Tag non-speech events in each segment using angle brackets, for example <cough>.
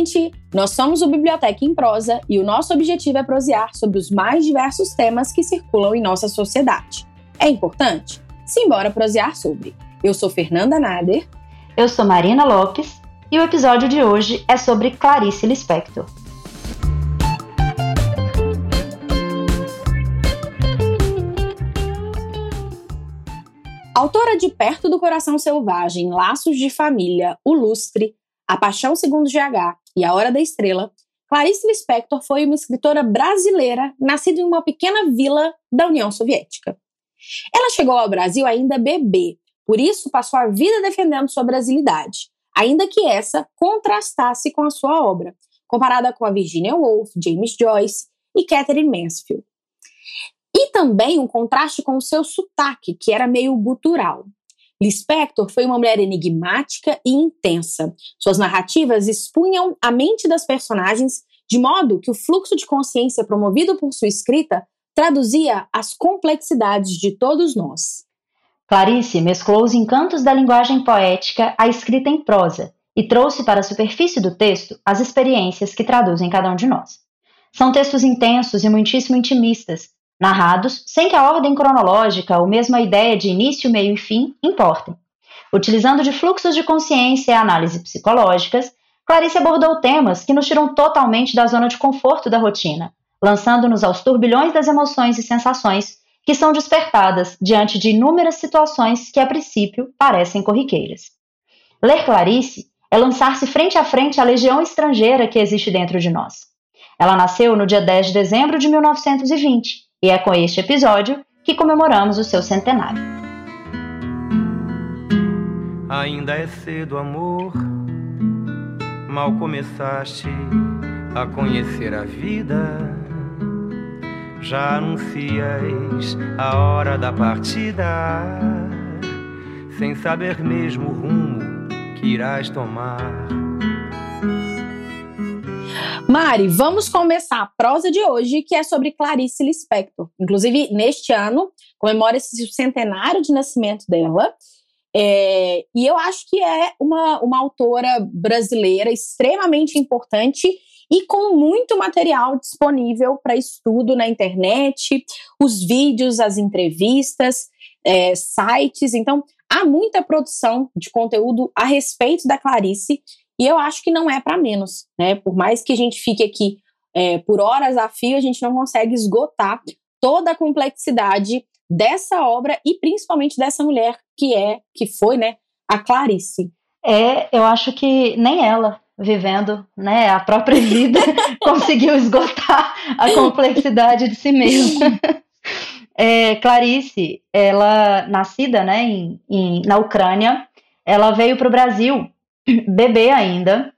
gente! Nós somos o Biblioteca em Prosa e o nosso objetivo é prosear sobre os mais diversos temas que circulam em nossa sociedade. É importante? Simbora prosear sobre. Eu sou Fernanda Nader. Eu sou Marina Lopes e o episódio de hoje é sobre Clarice Lispector. Autora de Perto do Coração Selvagem, Laços de Família, O Lustre, A Paixão Segundo GH e A Hora da Estrela, Clarice Lispector foi uma escritora brasileira nascida em uma pequena vila da União Soviética. Ela chegou ao Brasil ainda bebê, por isso passou a vida defendendo sua brasilidade, ainda que essa contrastasse com a sua obra, comparada com a Virginia Woolf, James Joyce e Catherine Mansfield. E também um contraste com o seu sotaque, que era meio gutural. Lispector foi uma mulher enigmática e intensa. Suas narrativas expunham a mente das personagens de modo que o fluxo de consciência promovido por sua escrita traduzia as complexidades de todos nós. Clarice mesclou os encantos da linguagem poética à escrita em prosa e trouxe para a superfície do texto as experiências que traduzem cada um de nós. São textos intensos e muitíssimo intimistas, narrados sem que a ordem cronológica ou mesmo a ideia de início, meio e fim importem. Utilizando de fluxos de consciência e análise psicológicas, Clarice abordou temas que nos tiram totalmente da zona de conforto da rotina, lançando-nos aos turbilhões das emoções e sensações que são despertadas diante de inúmeras situações que a princípio parecem corriqueiras. Ler Clarice é lançar-se frente a frente à legião estrangeira que existe dentro de nós. Ela nasceu no dia 10 de dezembro de 1920 e é com este episódio que comemoramos o seu centenário. Ainda é cedo, amor. Mal começaste a conhecer a vida. Já anuncias a hora da partida, sem saber mesmo o rumo que irás tomar. Mari, vamos começar a prosa de hoje, que é sobre Clarice Lispector. Inclusive, neste ano, comemora-se o centenário de nascimento dela. É, e eu acho que é uma, uma autora brasileira extremamente importante e com muito material disponível para estudo na internet, os vídeos, as entrevistas, é, sites. Então, há muita produção de conteúdo a respeito da Clarice e eu acho que não é para menos, né? Por mais que a gente fique aqui é, por horas a fio, a gente não consegue esgotar toda a complexidade dessa obra e principalmente dessa mulher que é, que foi, né, a Clarice. É, eu acho que nem ela, vivendo né, a própria <laughs> vida, <laughs> conseguiu esgotar a complexidade de si mesma. <laughs> É, Clarice, ela nascida né, em, em, na Ucrânia, ela veio para o Brasil bebê ainda,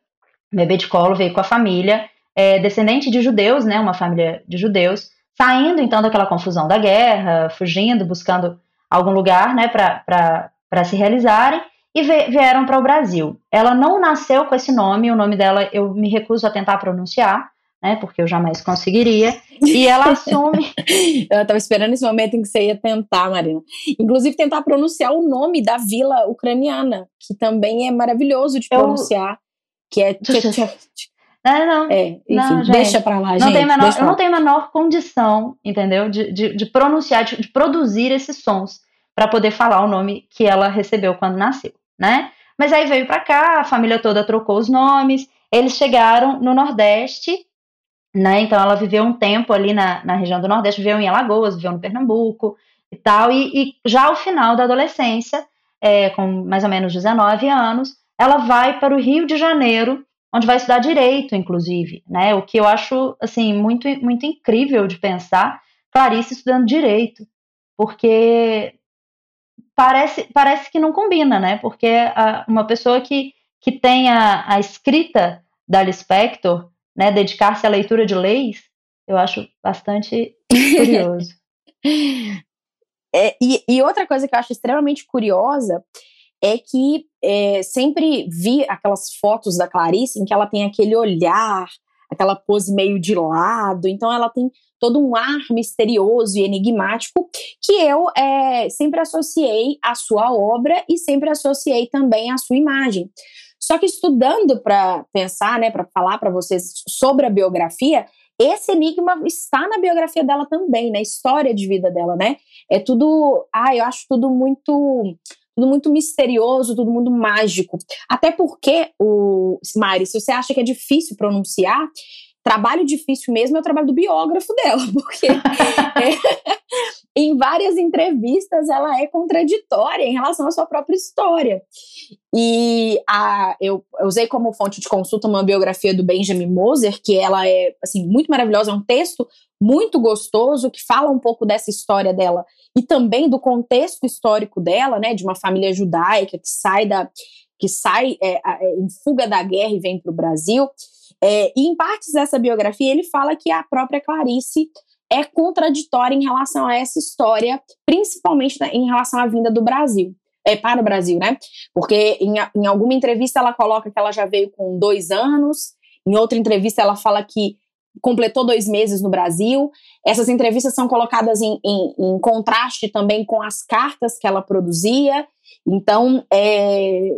bebê de colo, veio com a família, é, descendente de judeus, né, uma família de judeus, saindo então daquela confusão da guerra, fugindo, buscando algum lugar né, para se realizarem, e vieram para o Brasil. Ela não nasceu com esse nome, o nome dela eu me recuso a tentar pronunciar, né, porque eu jamais conseguiria, e ela assume... <laughs> eu estava esperando esse momento em que você ia tentar, Marina. Inclusive tentar pronunciar o nome da vila ucraniana, que também é maravilhoso de pronunciar, eu... que é... Não, não. É, enfim, não, deixa pra lá, não gente. Tem menor, eu não tenho a menor condição, entendeu? De, de, de pronunciar, de, de, produzir esses sons para poder falar o nome que ela recebeu quando nasceu, né? Mas aí veio para cá, a família toda trocou os nomes, eles chegaram no Nordeste né? Então ela viveu um tempo ali na, na região do Nordeste, viveu em Alagoas, viveu no Pernambuco e tal, e, e já ao final da adolescência, é, com mais ou menos 19 anos, ela vai para o Rio de Janeiro, onde vai estudar direito, inclusive, né? O que eu acho assim muito muito incrível de pensar, Clarice estudando direito, porque parece parece que não combina, né? Porque a, uma pessoa que que tem a, a escrita da Lispector né, dedicar-se à leitura de leis, eu acho bastante curioso. <laughs> é, e, e, outra coisa que eu acho extremamente curiosa é que é, sempre vi aquelas fotos da Clarice em que ela tem aquele olhar, aquela pose meio de lado, então ela tem todo um ar misterioso e enigmático que eu é, sempre associei à sua obra e sempre associei também à sua imagem. Só que estudando para pensar, né, para falar para vocês sobre a biografia, esse enigma está na biografia dela também, na história de vida dela, né? É tudo, ah, eu acho tudo muito tudo muito misterioso, tudo muito mágico. Até porque o Mari, se você acha que é difícil pronunciar, trabalho difícil mesmo é o trabalho do biógrafo dela, <laughs> porque é, em várias entrevistas ela é contraditória em relação à sua própria história. E a, eu, eu usei como fonte de consulta uma biografia do Benjamin Moser, que ela é assim muito maravilhosa, é um texto muito gostoso que fala um pouco dessa história dela e também do contexto histórico dela, né, de uma família judaica que sai da que sai é, é, em fuga da guerra e vem para o Brasil. É, e em partes dessa biografia ele fala que a própria Clarice é contraditória em relação a essa história, principalmente em relação à vinda do Brasil. É, para o Brasil, né? Porque em, em alguma entrevista ela coloca que ela já veio com dois anos, em outra entrevista ela fala que completou dois meses no Brasil. Essas entrevistas são colocadas em, em, em contraste também com as cartas que ela produzia. Então, é,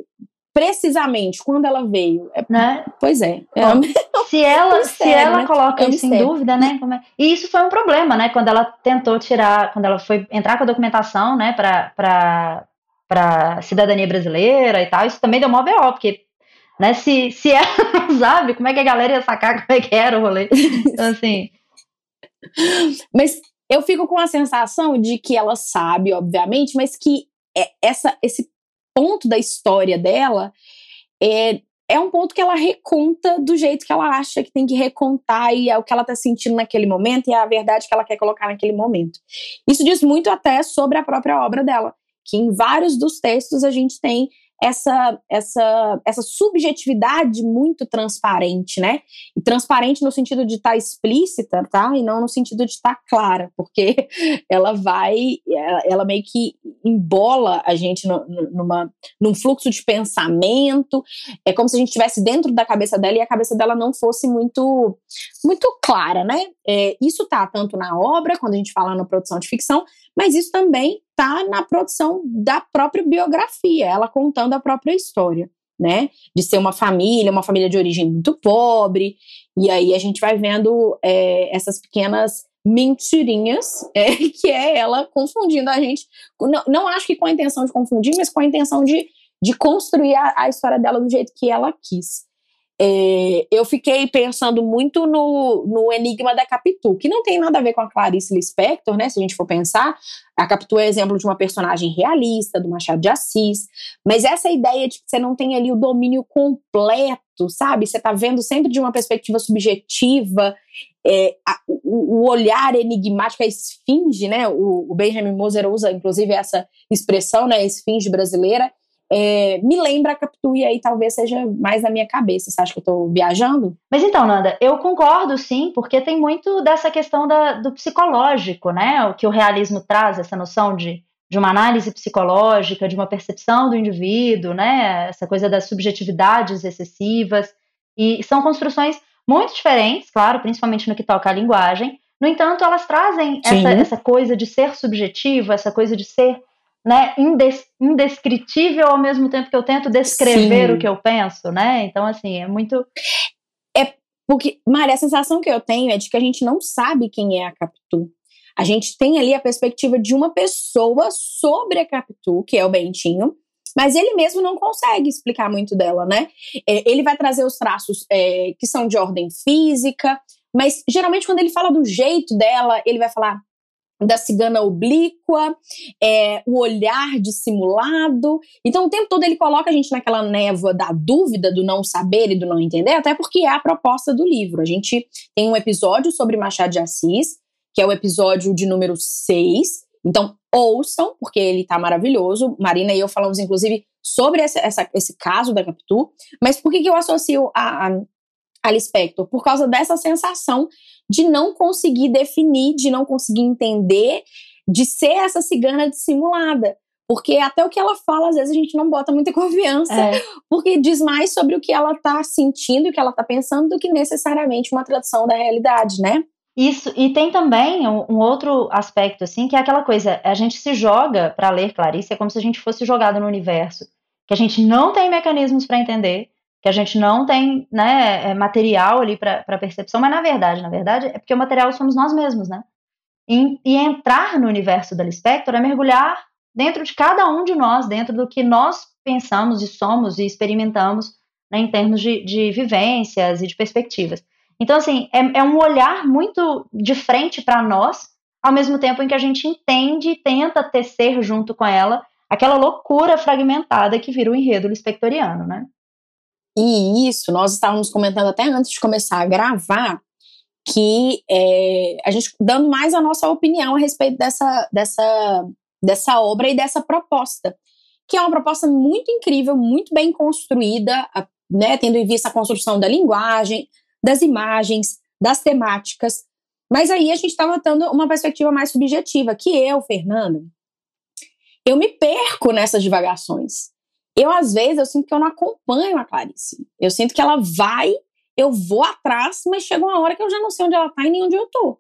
precisamente quando ela veio. É, né? Pois é. é Bom, <laughs> se ela, se ela né? coloca isso em dúvida, né? É? E isso foi um problema, né? Quando ela tentou tirar, quando ela foi entrar com a documentação, né, para para cidadania brasileira e tal, isso também deu mó B.O., porque né, se, se ela <laughs> não sabe, como é que a galera ia sacar como é que era o rolê? Então, assim. <laughs> Mas eu fico com a sensação de que ela sabe, obviamente, mas que é essa, esse ponto da história dela é, é um ponto que ela reconta do jeito que ela acha que tem que recontar e é o que ela está sentindo naquele momento e é a verdade que ela quer colocar naquele momento. Isso diz muito até sobre a própria obra dela, que em vários dos textos a gente tem essa, essa, essa subjetividade muito transparente, né? E transparente no sentido de estar tá explícita, tá? E não no sentido de estar tá clara, porque <laughs> ela vai, ela, ela, meio que embola a gente no, numa, num fluxo de pensamento. É como se a gente estivesse dentro da cabeça dela e a cabeça dela não fosse muito, muito clara, né? É, isso tá tanto na obra, quando a gente fala na produção de ficção, mas isso também está na produção da própria biografia, ela contando a própria história, né? De ser uma família, uma família de origem muito pobre, e aí a gente vai vendo é, essas pequenas mentirinhas, <laughs> é, que é ela confundindo a gente. Não, não acho que com a intenção de confundir, mas com a intenção de, de construir a, a história dela do jeito que ela quis. É, eu fiquei pensando muito no, no Enigma da Capitu, que não tem nada a ver com a Clarice Lispector, né? Se a gente for pensar, a Capitu é exemplo de uma personagem realista, do Machado de Assis, mas essa ideia de que você não tem ali o domínio completo, sabe? Você está vendo sempre de uma perspectiva subjetiva, é, a, o, o, olhar enigmático, a esfinge, né? O, o Benjamin Moser usa, inclusive, essa expressão, né? A esfinge brasileira é, me lembra a Capitu e aí talvez seja mais na minha cabeça. Você acha que eu estou viajando? Mas então, Nanda, eu concordo sim, porque tem muito dessa questão da, do psicológico, né? O que o realismo traz, essa noção de, de uma análise psicológica, de uma percepção do indivíduo, né? Essa coisa das subjetividades excessivas. E são construções muito diferentes, claro, principalmente no que toca à linguagem. No entanto, elas trazem essa, essa coisa de ser subjetivo, essa coisa de ser né, indes, indescritível ao mesmo tempo que eu tento descrever Sim. o que eu penso, né? Então, assim, é muito. É porque, Maria, a sensação que eu tenho é de que a gente não sabe quem é a Capitu. A gente tem ali a perspectiva de uma pessoa sobre a Capitu, que é o Bentinho, mas ele mesmo não consegue explicar muito dela, né? É, ele vai trazer os traços é, que são de ordem física, mas geralmente quando ele fala do jeito dela, ele vai falar da cigana oblíqua, é, o olhar dissimulado. Então, o tempo todo ele coloca a gente naquela névoa da dúvida, do não saber e do não entender, até porque é a proposta do livro. A gente tem um episódio sobre Machado de Assis, que é o episódio de número 6. Então, ouçam, porque ele tá maravilhoso. Marina e eu falamos, inclusive, sobre esse, essa, esse caso da Capitu. Mas por que, que eu associo a, a, a Lispector? Por causa dessa sensação de não conseguir definir, de não conseguir entender, de ser essa cigana dissimulada. Porque até o que ela fala, às vezes a gente não bota muita confiança, é. porque diz mais sobre o que ela tá sentindo, o que ela tá pensando, do que necessariamente uma tradução da realidade, né? Isso, e tem também um, um outro aspecto, assim, que é aquela coisa, a gente se joga para ler Clarice, é como se a gente fosse jogado no universo, que a gente não tem mecanismos para entender, que a gente não tem né, é, material ali para percepção, mas na verdade, na verdade, é porque o material somos nós mesmos, né? E, e entrar no universo da Lispector é mergulhar dentro de cada um de nós, dentro do que nós pensamos e somos e experimentamos né, em termos de, de, vivências e de perspectivas. Então, assim, é, é um olhar muito de frente para nós, ao mesmo tempo em que a gente entende e tenta tecer junto com ela aquela loucura fragmentada que vira o enredo lispectoriano, né? E isso, nós estávamos comentando até antes de começar a gravar, que é, a gente dando mais a nossa opinião a respeito dessa, dessa, dessa obra e dessa proposta, que é uma proposta muito incrível, muito bem construída, né, tendo em vista a construção da linguagem, das imagens, das temáticas. Mas aí a gente estava dando uma perspectiva mais subjetiva, que eu, Fernanda, eu me perco nessas divagações. Eu, às vezes, eu sinto que eu não acompanho a Clarice. Eu sinto que ela vai, eu vou atrás, mas chega uma hora que eu já não sei onde ela tá e nem onde eu tô.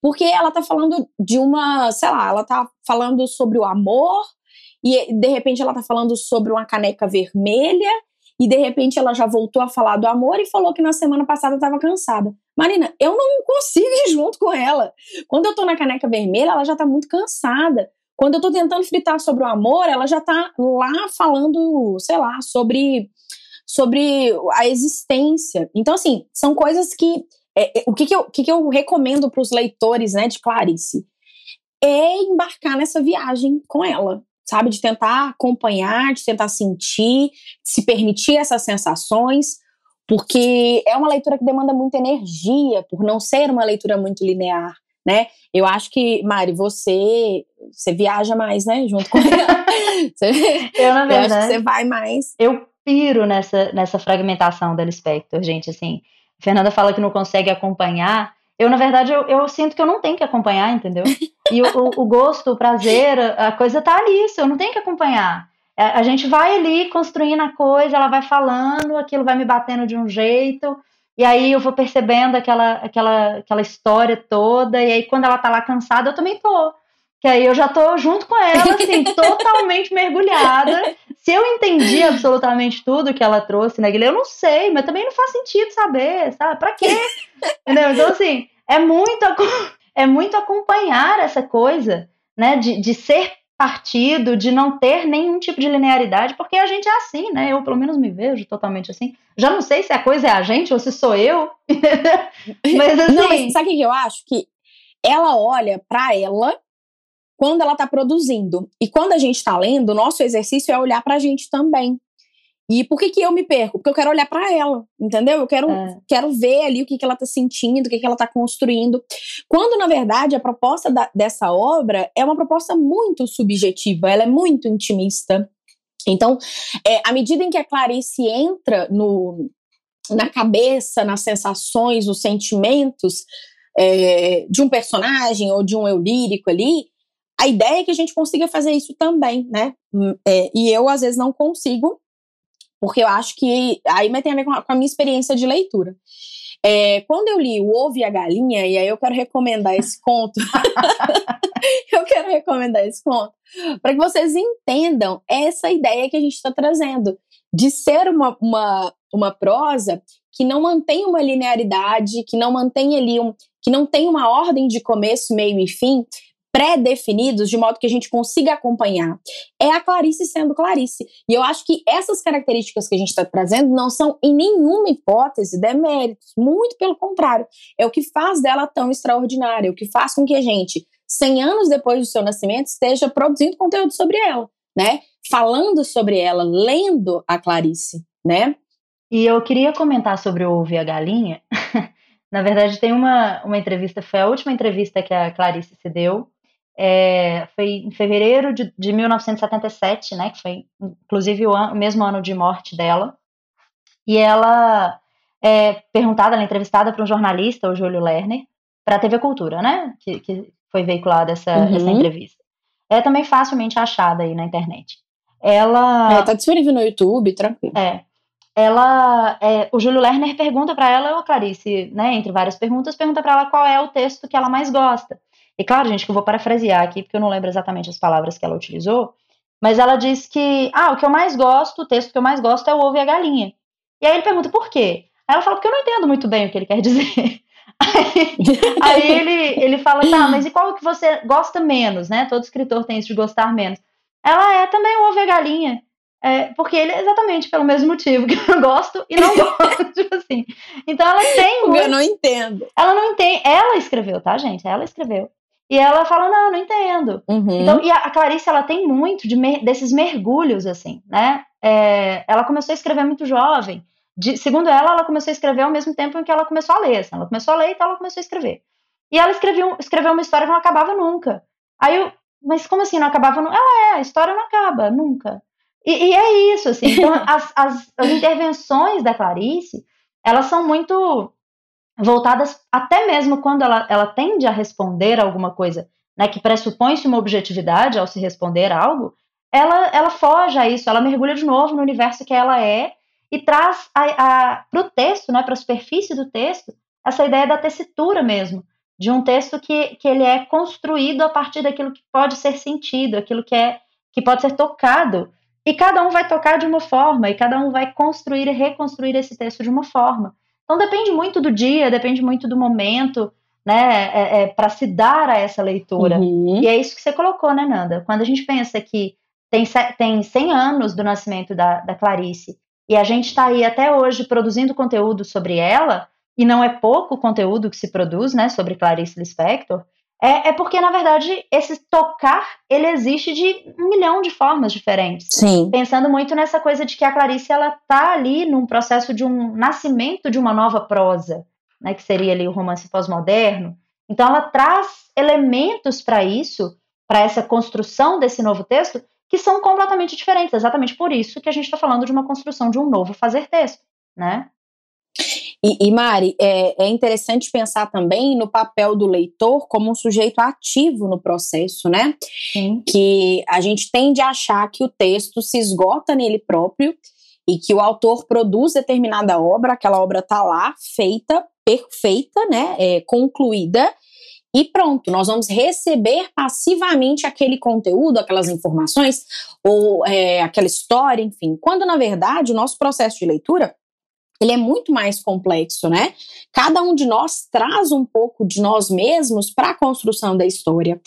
Porque ela tá falando de uma, sei lá, ela tá falando sobre o amor, e de repente ela tá falando sobre uma caneca vermelha, e de repente ela já voltou a falar do amor e falou que na semana passada estava cansada. Marina, eu não consigo ir junto com ela. Quando eu tô na caneca vermelha, ela já tá muito cansada. Quando eu tô tentando fritar sobre o amor, ela já tá lá falando, sei lá, sobre, sobre a existência. Então, assim, são coisas que. É, é, o que, que, eu, que, que eu recomendo para os leitores né, de Clarice? É embarcar nessa viagem com ela, sabe? De tentar acompanhar, de tentar sentir, de se permitir essas sensações, porque é uma leitura que demanda muita energia, por não ser uma leitura muito linear né? Eu acho que, Mari, você você viaja mais, né? Junto com ela. <laughs> você, eu, na verdade, eu acho que você vai mais. Eu piro nessa, nessa fragmentação da Lispector, gente, assim. A Fernanda fala que não consegue acompanhar. Eu, na verdade, eu, eu sinto que eu não tenho que acompanhar, entendeu? E o, o, o gosto, o prazer, a coisa tá ali, eu não tenho que acompanhar. A, é, a gente vai ali construindo a coisa, ela vai falando, aquilo vai me batendo de um jeito, e aí eu vou percebendo aquela, aquela, aquela história toda, e aí quando ela tá lá cansada, eu também tô. Que aí eu já tô junto com ela, assim, <laughs> totalmente mergulhada. Se eu entendi absolutamente tudo que ela trouxe na Guilherme, eu não sei, mas também não faz sentido saber, sabe? Pra quê? Entendeu? Então, assim, é muito, <laughs> é muito acompanhar essa coisa, né? De, de ser partido, de não ter nenhum tipo de linearidade, porque a gente é assim, né? Eu, pelo menos, me vejo totalmente assim. Já não sei se a coisa é a gente ou se sou eu. <laughs> mas assim. Não, mas sabe o que eu acho? Que ela olha para ela quando ela tá produzindo. E quando a gente tá lendo, o nosso exercício é olhar pra gente também. E por que, que eu me perco? Porque eu quero olhar para ela, entendeu? Eu quero, é. quero ver ali o que, que ela tá sentindo, o que, que ela tá construindo. Quando, na verdade, a proposta da, dessa obra é uma proposta muito subjetiva, ela é muito intimista. Então, é, à medida em que a Clarice entra no, na cabeça, nas sensações, nos sentimentos é, de um personagem ou de um eu lírico ali, a ideia é que a gente consiga fazer isso também, né? Hum, é, e eu, às vezes, não consigo, porque eu acho que aí tem a ver com a, com a minha experiência de leitura. É, quando eu li O Ovo e a Galinha, e aí eu quero recomendar esse <laughs> conto, <laughs> eu quero recomendar esse conto, para que vocês entendam essa ideia que a gente está trazendo, de ser uma, uma, uma prosa que não mantém uma linearidade, que não mantém ali um, que não tem uma ordem de começo, meio e fim, pré-definidos de modo que a gente consiga acompanhar. É a Clarice sendo Clarice. E eu acho que essas características que a gente está trazendo não são em nenhuma hipótese deméritos, muito pelo contrário. É o que faz dela tão extraordinária, é o que faz com que a gente, 100 anos depois do seu nascimento, esteja produzindo conteúdo sobre ela, né? Falando sobre ela, lendo a Clarice, né? E eu queria comentar sobre o e a Galinha. <laughs> Na verdade, tem uma, uma entrevista, foi a última entrevista que a Clarice se deu, é, foi em fevereiro de, de 1977, né, que foi inclusive o, an, o, mesmo ano de morte dela. E ela é perguntada, ela é entrevistada por um jornalista, o Júlio Lerner, para a TV Cultura, né, que, que foi veiculada essa, uhum. essa entrevista. É também facilmente achada aí na internet. Ela. É, tá disponível no YouTube, tranquilo. É. Ela, é, o Júlio Lerner pergunta para ela, a Clarice, né, entre várias perguntas, pergunta para ela qual é o texto que ela mais gosta. E claro, gente, que eu vou parafrasear aqui, porque eu não lembro exatamente as palavras que ela utilizou, mas ela diz que, ah, o que eu mais gosto, o texto que eu mais gosto é o ovo e a galinha. E aí ele pergunta por quê? Aí ela fala, porque eu não entendo muito bem o que ele quer dizer. <laughs> Aí, aí ele, ele fala, tá, mas e qual que você gosta menos, né? Todo escritor tem isso de gostar menos. Ela é também o ovo e a galinha. É, porque ele é exatamente pelo mesmo motivo <laughs> que eu gosto e não gosto, <laughs> tipo assim. Então ela tem muito... Eu não entendo. Ela não entende. Ela escreveu, tá, gente? Ela escreveu. E ela fala, não, não entendo. Uhum. Então, e a Clarice, ela tem muito de mer desses mergulhos, assim, né? É, ela começou a escrever muito jovem. De, segundo ela, ela começou a escrever ao mesmo tempo em que ela começou a ler. Assim, ela começou a ler, então ela começou a escrever. E ela escreveu, escreveu uma história que não acabava nunca. Aí eu, mas como assim não acabava nunca? Ela é, a história não acaba, nunca. E, e é isso, assim. Então, <laughs> as, as, as intervenções da Clarice, elas são muito voltadas até mesmo quando ela, ela tende a responder alguma coisa né, que pressupõe-se uma objetividade ao se responder algo, ela, ela foge a isso, ela mergulha de novo no universo que ela é e traz para o texto, né, para a superfície do texto, essa ideia da tessitura mesmo, de um texto que, que ele é construído a partir daquilo que pode ser sentido, aquilo que, é, que pode ser tocado, e cada um vai tocar de uma forma, e cada um vai construir e reconstruir esse texto de uma forma. Então depende muito do dia, depende muito do momento, né, é, é, para se dar a essa leitura. Uhum. E é isso que você colocou, né, Nanda? Quando a gente pensa que tem, tem 100 anos do nascimento da, da Clarice e a gente está aí até hoje produzindo conteúdo sobre ela, e não é pouco conteúdo que se produz, né, sobre Clarice Lispector, é, é, porque, na verdade, esse tocar, ele existe de um milhão de formas diferentes. Sim. Pensando muito nessa coisa de que a Clarice, ela tá ali num processo de um nascimento de uma nova prosa, né, que seria ali o romance pós-moderno. Então, ela traz elementos para isso, para essa construção desse novo texto, que são completamente diferentes. Exatamente por isso que a gente está falando de uma construção de um novo fazer texto, né? E, e Mari, é, é, interessante pensar também no papel do leitor como um sujeito ativo no processo, né? Sim. Que a gente tende a achar que o texto se esgota nele próprio e que o autor produz determinada obra, aquela obra está lá, feita, perfeita, né? É, concluída. E pronto, nós vamos receber passivamente aquele conteúdo, aquelas informações, ou é, aquela história, enfim. Quando, na verdade, o nosso processo de leitura ele é muito mais complexo, né? Cada um de nós traz um pouco de nós mesmos para a construção da história.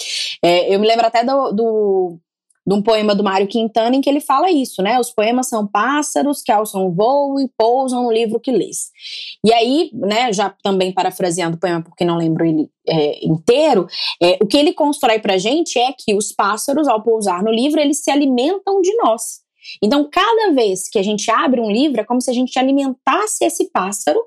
É, eu me lembro até do, do, de um poema do Mário Quintana em que ele fala isso, né? Os poemas são pássaros que alçam o voo e pousam no livro que lês. E aí, né, já também parafraseando o poema porque não lembro ele é, inteiro, é, o que ele constrói para gente é que os pássaros, ao pousar no livro, eles se alimentam de nós. Então, cada vez que a gente abre um livro, é como se a gente alimentasse esse pássaro,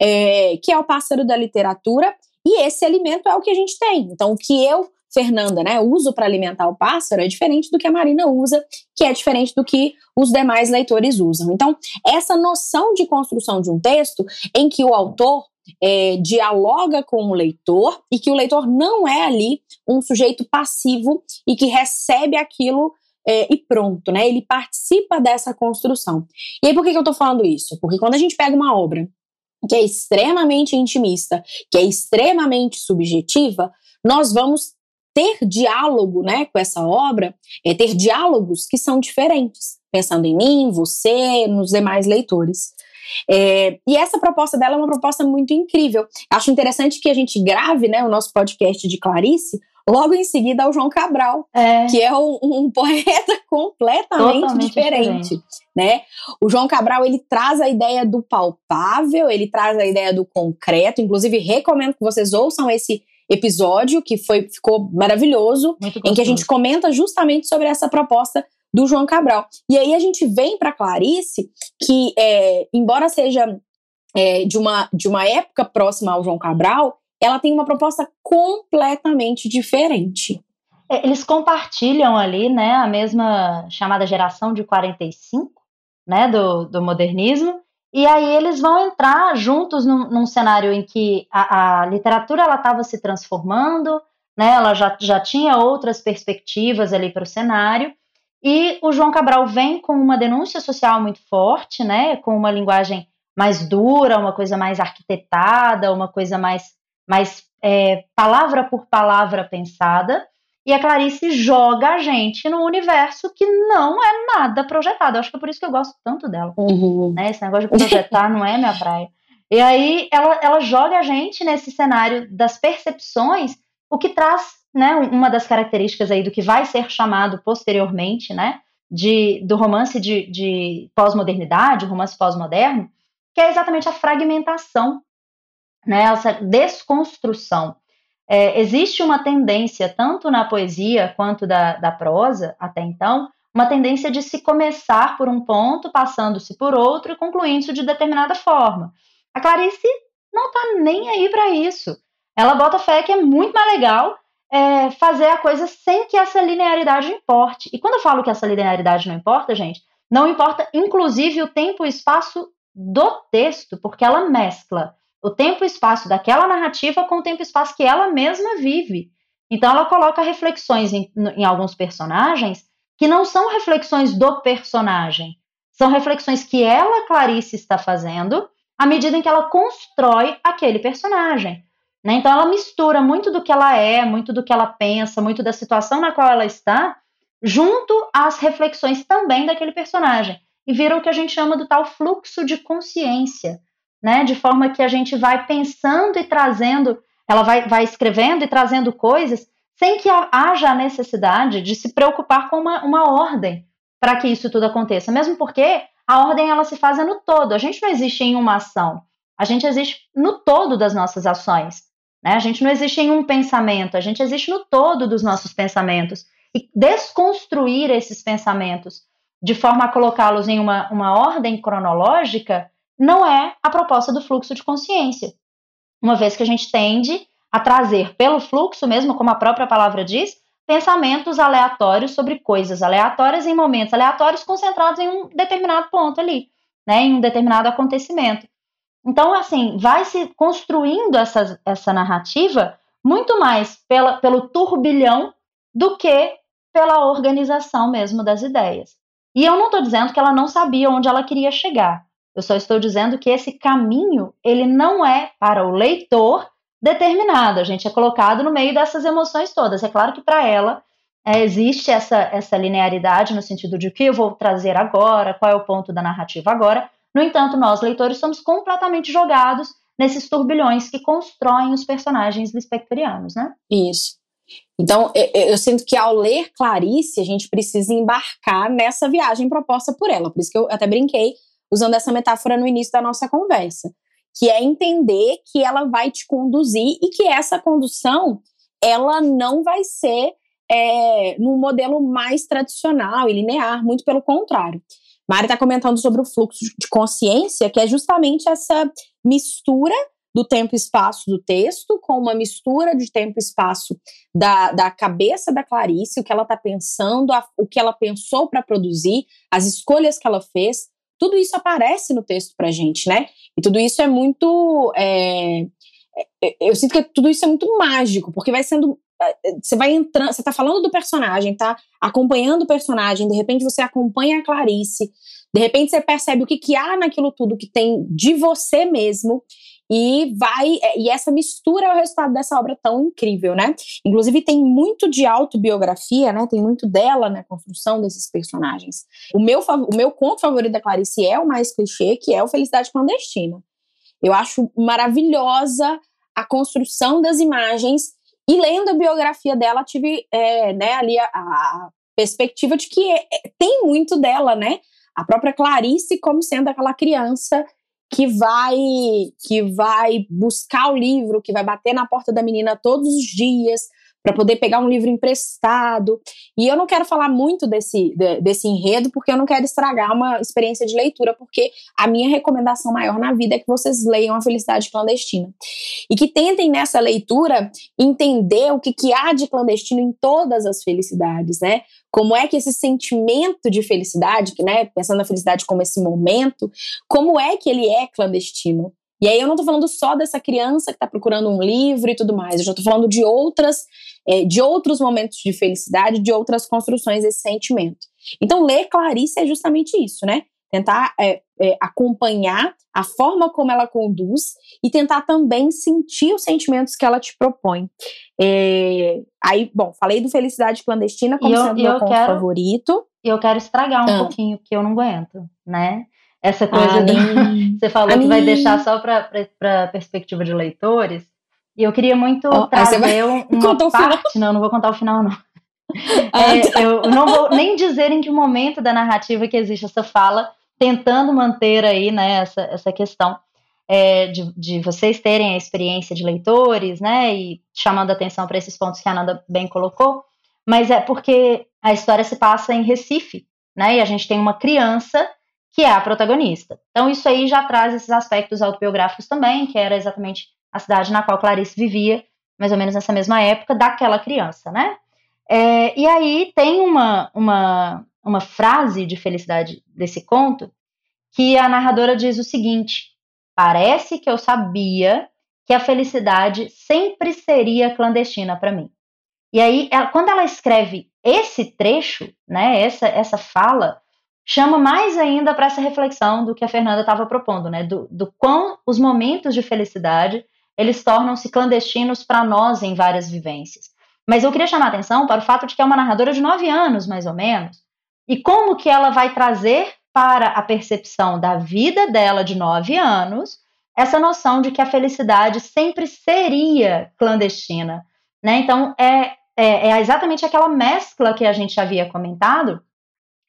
é, que é o pássaro da literatura, e esse alimento é o que a gente tem. Então, o que eu, Fernanda, né, uso para alimentar o pássaro é diferente do que a Marina usa, que é diferente do que os demais leitores usam. Então, essa noção de construção de um texto em que o autor é, dialoga com o leitor e que o leitor não é ali um sujeito passivo e que recebe aquilo é, e pronto, né? Ele participa dessa construção. E aí, por que, que eu tô falando isso? Porque quando a gente pega uma obra que é extremamente intimista, que é extremamente subjetiva, nós vamos ter diálogo, né, com essa obra, é ter diálogos que são diferentes, pensando em mim, você, nos demais leitores. É, e essa proposta dela é uma proposta muito incrível. Acho interessante que a gente grave né, o nosso podcast de Clarice Logo em seguida, o João Cabral, é. que é um, um poeta <laughs> completamente Totalmente diferente, diferente. né? O João Cabral, ele traz a ideia do palpável, ele traz a ideia do concreto, inclusive recomendo que vocês ouçam esse episódio, que foi, ficou maravilhoso, em que a gente comenta justamente sobre essa proposta do João Cabral. E aí a gente vem para Clarice, que é, embora seja é, de, uma, de uma época próxima ao João Cabral, ela tem uma proposta completamente diferente. É, eles compartilham ali, né, a mesma chamada geração de 45, né, do, do modernismo, e aí eles vão entrar juntos num, num cenário em que a, a literatura ela estava se transformando, né, ela já, já tinha outras perspectivas ali para o cenário, e o João Cabral vem com uma denúncia social muito forte, né, com uma linguagem mais dura, uma coisa mais arquitetada, uma coisa mais mais é, palavra por palavra pensada. E a Clarice joga a gente num universo que não é nada projetado. Eu acho que é por isso que eu gosto tanto dela. Uhum. Né? Esse negócio de projetar não é minha praia. E aí ela, ela joga a gente nesse cenário das percepções, o que traz né, uma das características aí do que vai ser chamado posteriormente, né, de, do romance de, de pós-modernidade, romance pós-moderno, que é exatamente a fragmentação, né, essa desconstrução. É, existe uma tendência, tanto na poesia quanto da, da prosa, até então, uma tendência de se começar por um ponto, passando-se por outro e concluindo-se de determinada forma. A Clarice não tá nem aí para isso. Ela bota fé que é muito mais legal é, fazer a coisa sem que essa linearidade importe. E quando eu falo que essa linearidade não importa, gente, não importa inclusive o tempo e espaço do texto, porque ela mescla o tempo e espaço daquela narrativa com o tempo e espaço que ela mesma vive. Então, ela coloca reflexões em, em alguns personagens que não são reflexões do personagem, são reflexões que ela, Clarice, está fazendo à medida em que ela constrói aquele personagem. Né? Então, ela mistura muito do que ela é, muito do que ela pensa, muito da situação na qual ela está, junto às reflexões também daquele personagem. E vira o que a gente chama do tal fluxo de consciência né? De forma que a gente vai pensando e trazendo, ela vai, vai escrevendo e trazendo coisas sem que haja a necessidade de se preocupar com uma, uma ordem para que isso tudo aconteça. Mesmo porque a ordem ela se faz no todo. A gente não existe em uma ação. A gente existe no todo das nossas ações. Né? A gente não existe em um pensamento. A gente existe no todo dos nossos pensamentos. E desconstruir esses pensamentos de forma a colocá-los em uma, uma ordem cronológica não é a proposta do fluxo de consciência. Uma vez que a gente tende a trazer pelo fluxo, mesmo como a própria palavra diz, pensamentos aleatórios sobre coisas aleatórias em momentos aleatórios concentrados em um determinado ponto ali, né, em um determinado acontecimento. Então, assim, vai se construindo essa, essa narrativa muito mais pela, pelo turbilhão do que pela organização mesmo das ideias. E eu não estou dizendo que ela não sabia onde ela queria chegar. Eu só estou dizendo que esse caminho, ele não é para o leitor determinado. A gente é colocado no meio dessas emoções todas. É claro que para ela é, existe essa, essa linearidade no sentido de o que eu vou trazer agora, qual é o ponto da narrativa agora. No entanto, nós, leitores, somos completamente jogados nesses turbilhões que constroem os personagens lispectorianos, né? Isso. Então, eu, eu, sinto que ao ler Clarice, a gente precisa embarcar nessa viagem proposta por ela. Por isso que eu até brinquei usando essa metáfora no início da nossa conversa, que é entender que ela vai te conduzir e que essa condução ela não vai ser é, num modelo mais tradicional e linear, muito pelo contrário. Mari está comentando sobre o fluxo de consciência, que é justamente essa mistura do tempo e espaço do texto com uma mistura de tempo e espaço da, da cabeça da Clarice, o que ela está pensando, a, o que ela pensou para produzir, as escolhas que ela fez, tudo isso aparece no texto pra gente, né? E tudo isso é muito. É, é, eu sinto que tudo isso é muito mágico, porque vai sendo. É, você vai entrando, você tá falando do personagem, tá acompanhando o personagem, de repente você acompanha a Clarice, de repente você percebe o que, que há naquilo tudo que tem de você mesmo, e vai e essa mistura é o resultado dessa obra tão incrível, né? Inclusive tem muito de autobiografia, né? Tem muito dela na construção desses personagens. O meu o meu conto favorito da Clarice é o mais clichê, que é o Felicidade Clandestina. Eu acho maravilhosa a construção das imagens e lendo a biografia dela tive é, né, ali a, a perspectiva de que é, tem muito dela, né? A própria Clarice como sendo aquela criança que vai que vai buscar o livro, que vai bater na porta da menina todos os dias para poder pegar um livro emprestado. E eu não quero falar muito desse, de, desse enredo, porque eu não quero estragar uma experiência de leitura, porque a minha recomendação maior na vida é que vocês leiam A Felicidade Clandestina. E que tentem nessa leitura entender o que, que há de clandestino em todas as felicidades, né? Como é que esse sentimento de felicidade, que, né, pensando na felicidade como esse momento, como é que ele é clandestino? E aí eu não estou falando só dessa criança que está procurando um livro e tudo mais, eu já estou falando de outras, é, de outros momentos de felicidade, de outras construções desse sentimento. Então, ler Clarice é justamente isso, né? Tentar é, é, acompanhar a forma como ela conduz e tentar também sentir os sentimentos que ela te propõe. É, aí, bom, falei do Felicidade Clandestina como eu, sendo meu ponto quero, favorito. E eu quero estragar um ah. pouquinho, que eu não aguento, né? Essa coisa ah, de, <laughs> Você falou que vai deixar só para perspectiva de leitores. E eu queria muito oh, trazer <laughs> uma parte. Não, não vou contar o final, não. Ah, é, tá. eu não vou nem dizer em que momento da narrativa que existe essa fala, tentando manter aí né, essa, essa questão é, de, de vocês terem a experiência de leitores, né, e chamando atenção para esses pontos que a Nanda bem colocou, mas é porque a história se passa em Recife, né, e a gente tem uma criança que é a protagonista. Então isso aí já traz esses aspectos autobiográficos também, que era exatamente a cidade na qual Clarice vivia, mais ou menos nessa mesma época, daquela criança, né? É, e aí tem uma, uma, uma frase de felicidade desse conto que a narradora diz o seguinte: Parece que eu sabia que a felicidade sempre seria clandestina para mim. E aí, ela, quando ela escreve esse trecho, né, essa, essa fala, chama mais ainda para essa reflexão do que a Fernanda estava propondo, né, do, do quão os momentos de felicidade eles tornam-se clandestinos para nós em várias vivências. Mas eu queria chamar a atenção para o fato de que é uma narradora de nove anos, mais ou menos, e como que ela vai trazer para a percepção da vida dela de nove anos essa noção de que a felicidade sempre seria clandestina. Né? Então, é, é, é exatamente aquela mescla que a gente havia comentado,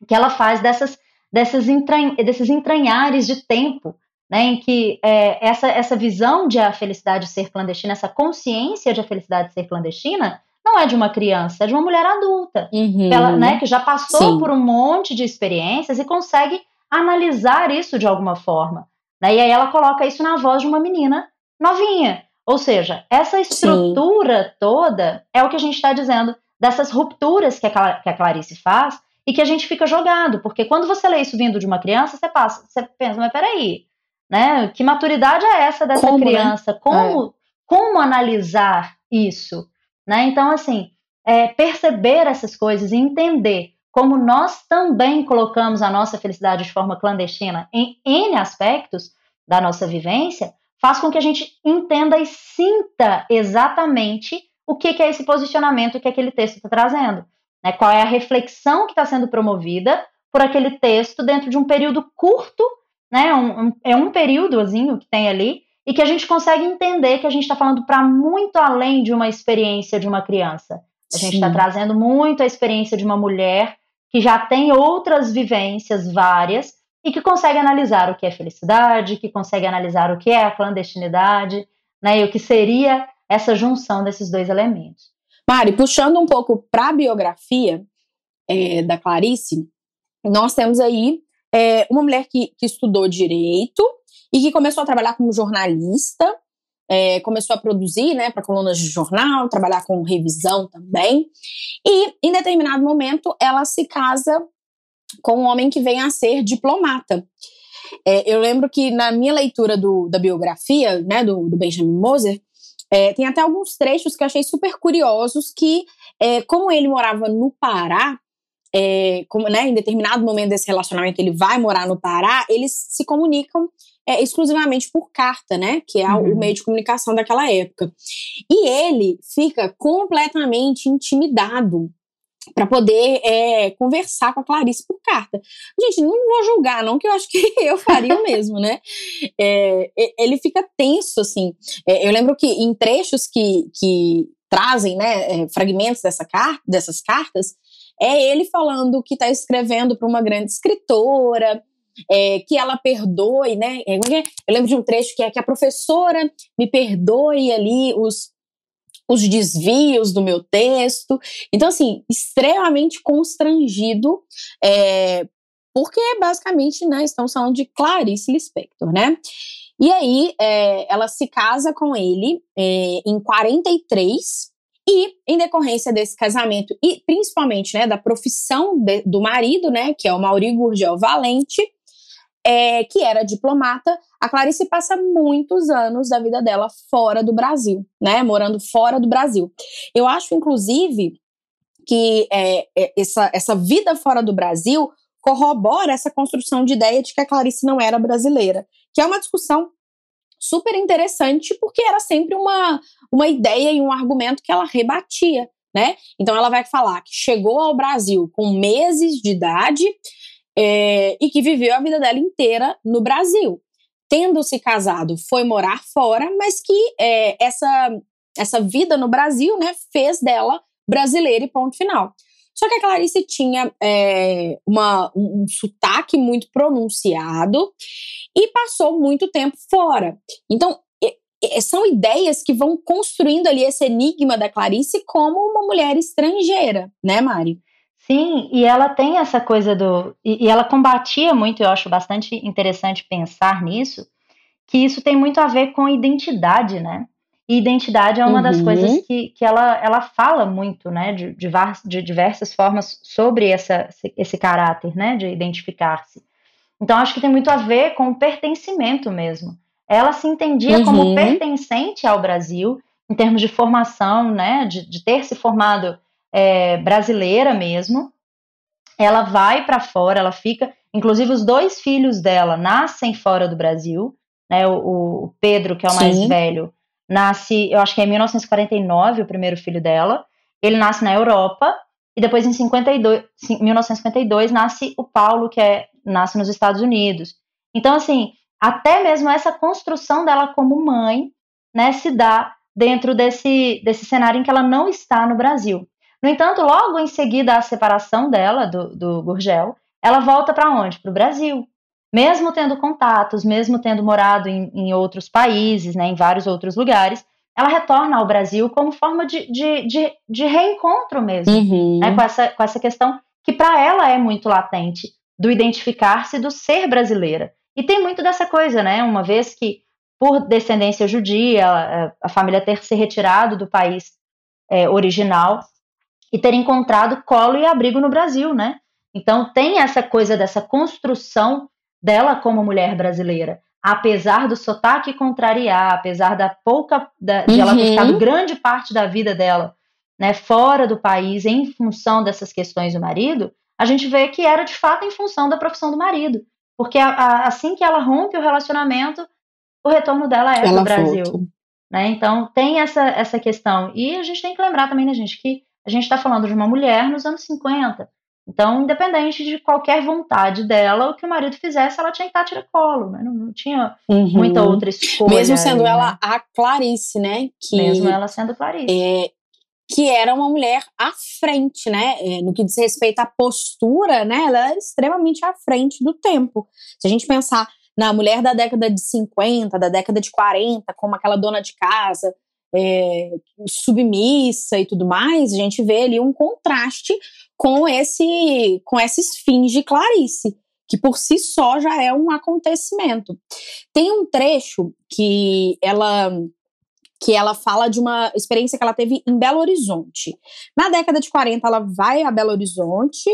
que ela faz dessas, dessas entran desses entranhares de tempo, né, em que é, essa, essa visão de a felicidade ser clandestina, essa consciência de a felicidade ser clandestina, não é de uma criança, é de uma mulher adulta, uhum. ela, né, que já passou Sim. por um monte de experiências e consegue analisar isso de alguma forma. Né? E aí ela coloca isso na voz de uma menina novinha. Ou seja, essa estrutura Sim. toda é o que a gente está dizendo dessas rupturas que a, que a Clarice faz e que a gente fica jogado, porque quando você lê isso vindo de uma criança, você passa, você pensa, mas peraí, né? Que maturidade é essa dessa como, né? criança? Né? Como, é. como analisar isso? Né? Então, assim, é, perceber essas coisas e entender como nós também colocamos a nossa felicidade de forma clandestina em N aspectos da nossa vivência, faz com que a gente entenda e sinta exatamente o que, que é esse posicionamento que aquele texto está trazendo. Né? Qual é a reflexão que está sendo promovida por aquele texto dentro de um período curto, né? Um, um, é um períodozinho que tem ali, e que a gente consegue entender que a gente está falando para muito além de uma experiência de uma criança. A gente está trazendo muito a experiência de uma mulher que já tem outras vivências várias e que consegue analisar o que é felicidade, que consegue analisar o que é a clandestinidade, né, e o que seria essa junção desses dois elementos. Mari, puxando um pouco para a biografia é, da Clarice, nós temos aí é, uma mulher que, que estudou direito, e que começou a trabalhar como jornalista, é, começou a produzir né, para colunas de jornal, trabalhar com revisão também. E, em determinado momento, ela se casa com um homem que vem a ser diplomata. É, eu lembro que na minha leitura do, da biografia né, do, do Benjamin Moser, é, tem até alguns trechos que eu achei super curiosos que, é, como ele morava no Pará, é, como, né, em determinado momento desse relacionamento ele vai morar no Pará, eles se comunicam é, exclusivamente por carta, né? Que é uhum. o meio de comunicação daquela época. E ele fica completamente intimidado para poder é, conversar com a Clarice por carta. Gente, não vou julgar, não, que eu acho que <laughs> eu faria o mesmo, né? É, ele fica tenso, assim. É, eu lembro que em trechos que, que trazem, né, é, fragmentos dessa carta, dessas cartas, é ele falando que está escrevendo para uma grande escritora, é, que ela perdoe, né? É, é eu lembro de um trecho que é que a professora me perdoe ali os, os desvios do meu texto. Então, assim, extremamente constrangido, é, porque basicamente, né, estamos falando de Clarice Lispector, né? E aí, é, ela se casa com ele é, em 43, e, em decorrência desse casamento, e principalmente né, da profissão de, do marido, né, que é o Mauri Gurgel Valente, é, que era diplomata, a Clarice passa muitos anos da vida dela fora do Brasil, né? Morando fora do Brasil. Eu acho, inclusive, que é, é, essa, essa vida fora do Brasil corrobora essa construção de ideia de que a Clarice não era brasileira, que é uma discussão super interessante porque era sempre uma, uma ideia e um argumento que ela rebatia, né? Então ela vai falar que chegou ao Brasil com meses de idade é, e que viveu a vida dela inteira no Brasil. Tendo se casado, foi morar fora, mas que é, essa, essa vida no Brasil né, fez dela brasileira e ponto final. Só que a Clarice tinha é, uma, um, um sotaque muito pronunciado e passou muito tempo fora. Então, são ideias que vão construindo ali esse enigma da Clarice como uma mulher estrangeira, né, Mari? Sim, e ela tem essa coisa do. E, e, ela combatia muito, eu acho bastante interessante pensar nisso, que isso tem muito a ver com identidade, né? E identidade é uma uhum. das coisas que, que ela, ela fala muito, né? De, de, de diversas formas sobre essa, esse caráter, né? De identificar-se. Então, acho que tem muito a ver com o pertencimento mesmo. Ela se entendia uhum. como pertencente ao Brasil, em termos de formação, né? De, de ter se formado é, brasileira mesmo. Ela vai para fora, ela fica. Inclusive, os dois filhos dela nascem fora do Brasil. Né, o, o Pedro, que é o mais Sim. velho, nasce, eu acho que é em 1949, o primeiro filho dela. Ele nasce na Europa. E depois, em 52, 1952, nasce o Paulo, que é, nasce nos Estados Unidos. Então, assim, até mesmo essa construção dela como mãe, né, se dá dentro desse, desse cenário em que ela não está no Brasil. No entanto, logo em seguida à separação dela do, do Gurgel, ela volta para onde? Para o Brasil. Mesmo tendo contatos, mesmo tendo morado em, em outros países, né, em vários outros lugares, ela retorna ao Brasil como forma de, de, de, de reencontro mesmo, uhum. né, com, essa, com essa questão que para ela é muito latente, do identificar-se, do ser brasileira. E tem muito dessa coisa, né? Uma vez que, por descendência judia, a, a família ter se retirado do país é, original, e ter encontrado colo e abrigo no Brasil, né? Então tem essa coisa dessa construção dela como mulher brasileira, apesar do sotaque contrariar, apesar da pouca da, de ela ter uhum. ficado grande parte da vida dela, né, fora do país em função dessas questões do marido, a gente vê que era de fato em função da profissão do marido, porque a, a, assim que ela rompe o relacionamento, o retorno dela é para o Brasil, né? Então tem essa essa questão e a gente tem que lembrar também, né, gente, que a gente está falando de uma mulher nos anos 50. Então, independente de qualquer vontade dela, o que o marido fizesse, ela tinha que estar tira colo, né? Não, não tinha uhum. muita outra escolha. Mesmo sendo aí, ela né? a Clarice, né? Que, Mesmo ela sendo Clarice. É, que era uma mulher à frente, né? É, no que diz respeito à postura, né? Ela era extremamente à frente do tempo. Se a gente pensar na mulher da década de 50, da década de 40, como aquela dona de casa, é, submissa e tudo mais, a gente vê ali um contraste com esse com esses fins de Clarice, que por si só já é um acontecimento. Tem um trecho que ela que ela fala de uma experiência que ela teve em Belo Horizonte. Na década de 40, ela vai a Belo Horizonte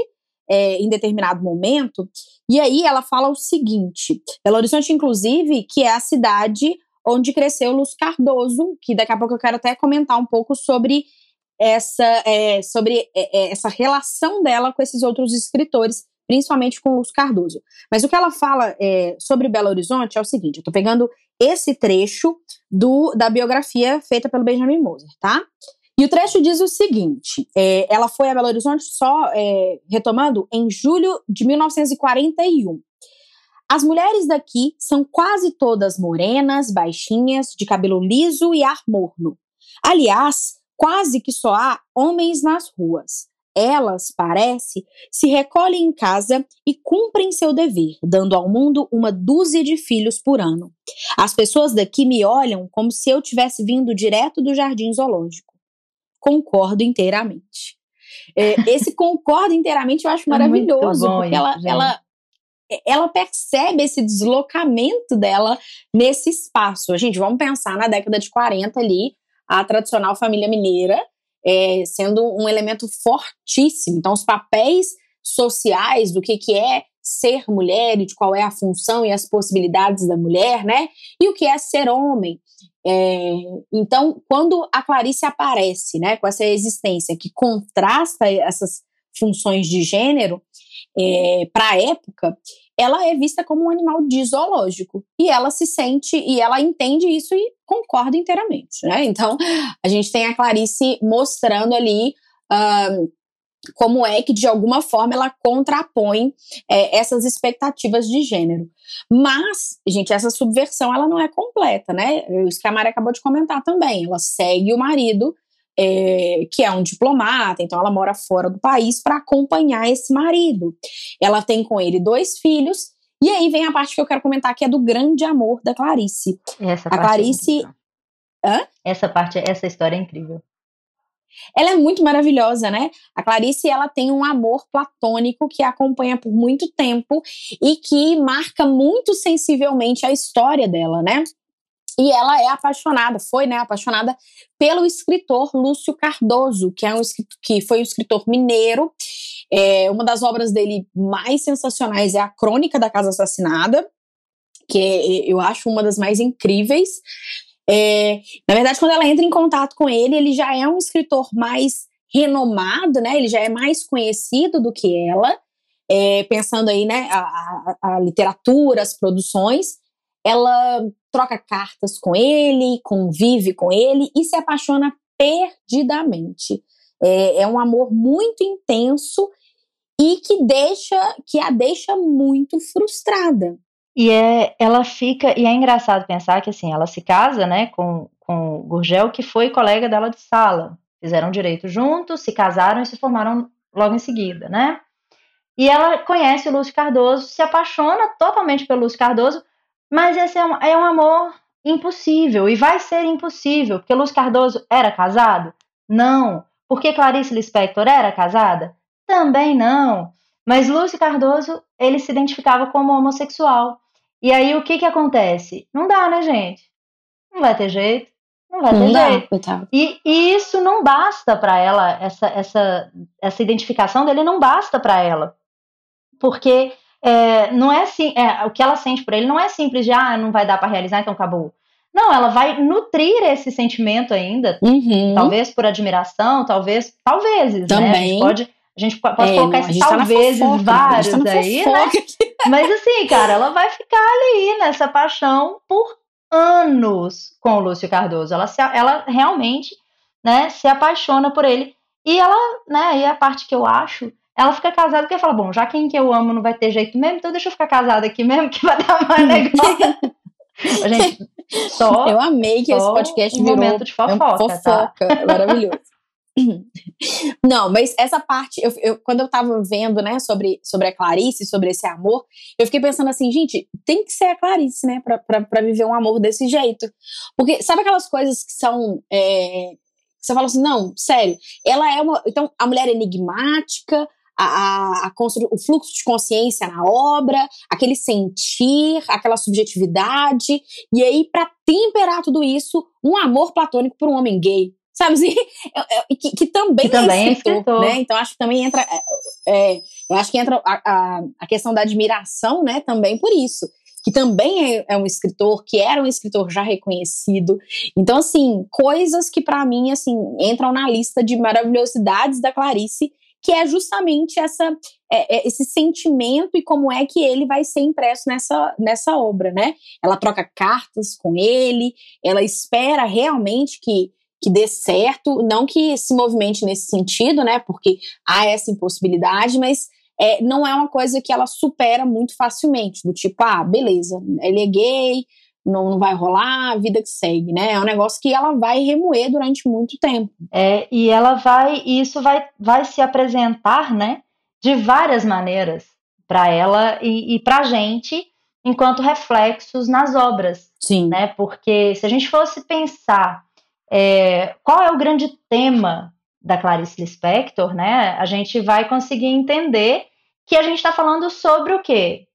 é, em determinado momento, e aí ela fala o seguinte: Belo Horizonte, inclusive, que é a cidade onde cresceu Luz Cardoso, que daqui a pouco eu quero até comentar um pouco sobre essa, é, sobre é, é, essa relação dela com esses outros escritores, principalmente com Luz Cardoso. Mas o que ela fala é, sobre Belo Horizonte é o seguinte: eu tô pegando esse trecho do, da biografia feita pelo Benjamin Moser, tá? E o trecho diz o seguinte: é, ela foi a Belo Horizonte só, é, retomando, em julho de 1941. As mulheres daqui são quase todas morenas, baixinhas, de cabelo liso e ar morno. Aliás, quase que só há homens nas ruas. Elas, parece, se recolhem em casa e cumprem seu dever, dando ao mundo uma dúzia de filhos por ano. As pessoas daqui me olham como se eu tivesse vindo direto do jardim zoológico. Concordo inteiramente. É, esse <laughs> concordo inteiramente eu acho é maravilhoso, bom, porque ela, ela, ela percebe esse deslocamento dela nesse espaço. Gente, vamos pensar na década de 40 ali, a tradicional família mineira é, sendo um elemento fortíssimo. Então, os papéis sociais do que, que é ser mulher e de qual é a função e as possibilidades da mulher, né? E o que é ser homem. É, então, quando a Clarice aparece, né, com essa existência que contrasta essas funções de gênero, é, para a época, ela é vista como um animal de zoológico. E ela se sente, e ela entende isso e concorda inteiramente, né? Então, <laughs> a gente tem a Clarice mostrando ali. Uh, como é que, de alguma forma, ela contrapõe é, essas expectativas de gênero. Mas, gente, essa subversão ela não é completa, né? Isso que a Maria acabou de comentar também. Ela segue o marido é, que é um diplomata, então ela mora fora do país para acompanhar esse marido. Ela tem com ele dois filhos, e aí vem a parte que eu quero comentar, que é do grande amor da Clarice. Essa a é Clarice. É essa parte, essa história é incrível. Ela é muito maravilhosa, né? A Clarice, ela tem um amor platônico que a acompanha por muito tempo e que marca muito sensivelmente a história dela, né? E ela é apaixonada, foi, né, apaixonada pelo escritor Lúcio Cardoso, que, é um, que foi um escritor mineiro. É, uma das obras dele mais sensacionais é a Crônica da Casa Assassinada, que é, eu acho uma das mais incríveis. É, na verdade, quando ela entra em contato com ele, ele já é um escritor mais renomado, né? Ele já é mais conhecido do que ela. É, pensando aí, né, a, a, a literatura, as produções ela troca cartas com ele, convive com ele e se apaixona perdidamente. É, é um amor muito intenso e que deixa, que a deixa muito frustrada. E é, ela fica, e é engraçado pensar que assim, ela se casa, né, com, com o Gurgel, que foi colega dela de sala. Fizeram direito juntos, se casaram e se formaram logo em seguida, né? E ela conhece o Lúcio Cardoso, se apaixona totalmente pelo Lúcio Cardoso, mas esse é um, é um amor impossível e vai ser impossível, porque Luz Cardoso era casado? Não. Porque Clarice Lispector era casada? Também não. Mas Lúcio Cardoso, ele se identificava como homossexual. E aí o que que acontece? Não dá, né, gente? Não vai ter jeito. Não vai ter não jeito. Dá, e, e, isso não basta para ela, essa, essa, essa identificação dele não basta para ela. Porque é, não é assim, é, o que ela sente por ele não é simples de, ah, não vai dar para realizar, então acabou. Não, ela vai nutrir esse sentimento ainda, uhum. talvez por admiração, talvez, talvez, Também. né? A gente pode, a gente pode é, colocar esses talvez tá vários tá aí, né? Mas assim, cara, ela vai ficar ali nessa paixão por anos com o Lúcio Cardoso. Ela, se, ela realmente, né, se apaixona por ele. E ela, né, aí a parte que eu acho ela fica casada porque fala, bom, já quem que eu amo não vai ter jeito mesmo, então deixa eu ficar casada aqui mesmo, <laughs> que vai dar mais negócio. <laughs> Gente, só. Eu amei que esse podcast um virou momento de fofoca. É fofoca, tá? maravilhoso. <laughs> Não, mas essa parte, eu, eu, quando eu tava vendo, né, sobre, sobre a Clarice, sobre esse amor, eu fiquei pensando assim, gente, tem que ser a Clarice, né, pra, pra, pra viver um amor desse jeito. Porque sabe aquelas coisas que são. É, você fala assim, não, sério, ela é uma. Então, a mulher enigmática, a, a, a o fluxo de consciência na obra, aquele sentir, aquela subjetividade, e aí, para temperar tudo isso, um amor platônico por um homem gay. Sabe assim? <laughs> que, que, também, que é, também é escritor, né? Então acho que também entra. É, é, eu acho que entra a, a, a, questão da admiração, né? Também por isso. Que também é, é um escritor, que era um escritor já reconhecido. Então, assim, coisas que para mim, assim, entram na lista de maravilhosidades da Clarice que é justamente essa, é, é, esse sentimento e como é que ele vai ser impresso nessa, nessa obra, né? Ela troca cartas com ele, ela espera realmente que, que dê certo, não que se movimente nesse sentido, né? Porque há essa impossibilidade, mas é, não é uma coisa que ela supera muito facilmente, do tipo, ah, beleza, ele é gay, não, não vai rolar, a vida que segue, né? É um negócio que ela vai remoer durante muito tempo. É, e ela vai, e isso vai, vai se apresentar, né, de várias maneiras para ela e, e para a gente, enquanto reflexos nas obras. Sim. Né? Porque se a gente fosse pensar é, qual é o grande tema da Clarice Lispector, né, a gente vai conseguir entender que a gente está falando sobre o quê?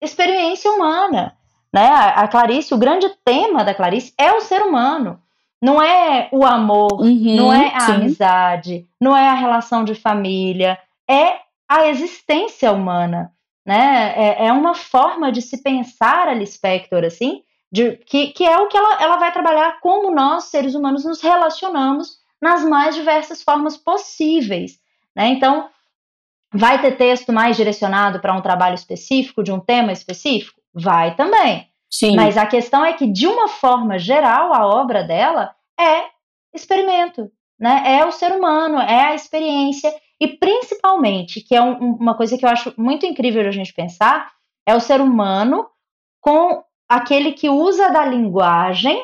Experiência humana né? A, Clarice, o grande tema da Clarice é o ser humano. Não é o amor, uhum, não é a sim. amizade, não é a relação de família, é a existência humana. Né? É, é uma forma de se pensar a Lispector, assim, de, que, que é o que ela, ela vai trabalhar como nós, seres humanos, nos relacionamos nas mais diversas formas possíveis. Né? Então, Vai ter texto mais direcionado para um trabalho específico, de um tema específico? Vai também. Sim. Mas a questão é que, de uma forma geral, a obra dela é experimento, né? É o ser humano, é a experiência e principalmente, que é um, uma coisa que eu acho muito incrível a gente pensar, é o ser humano com aquele que usa da linguagem,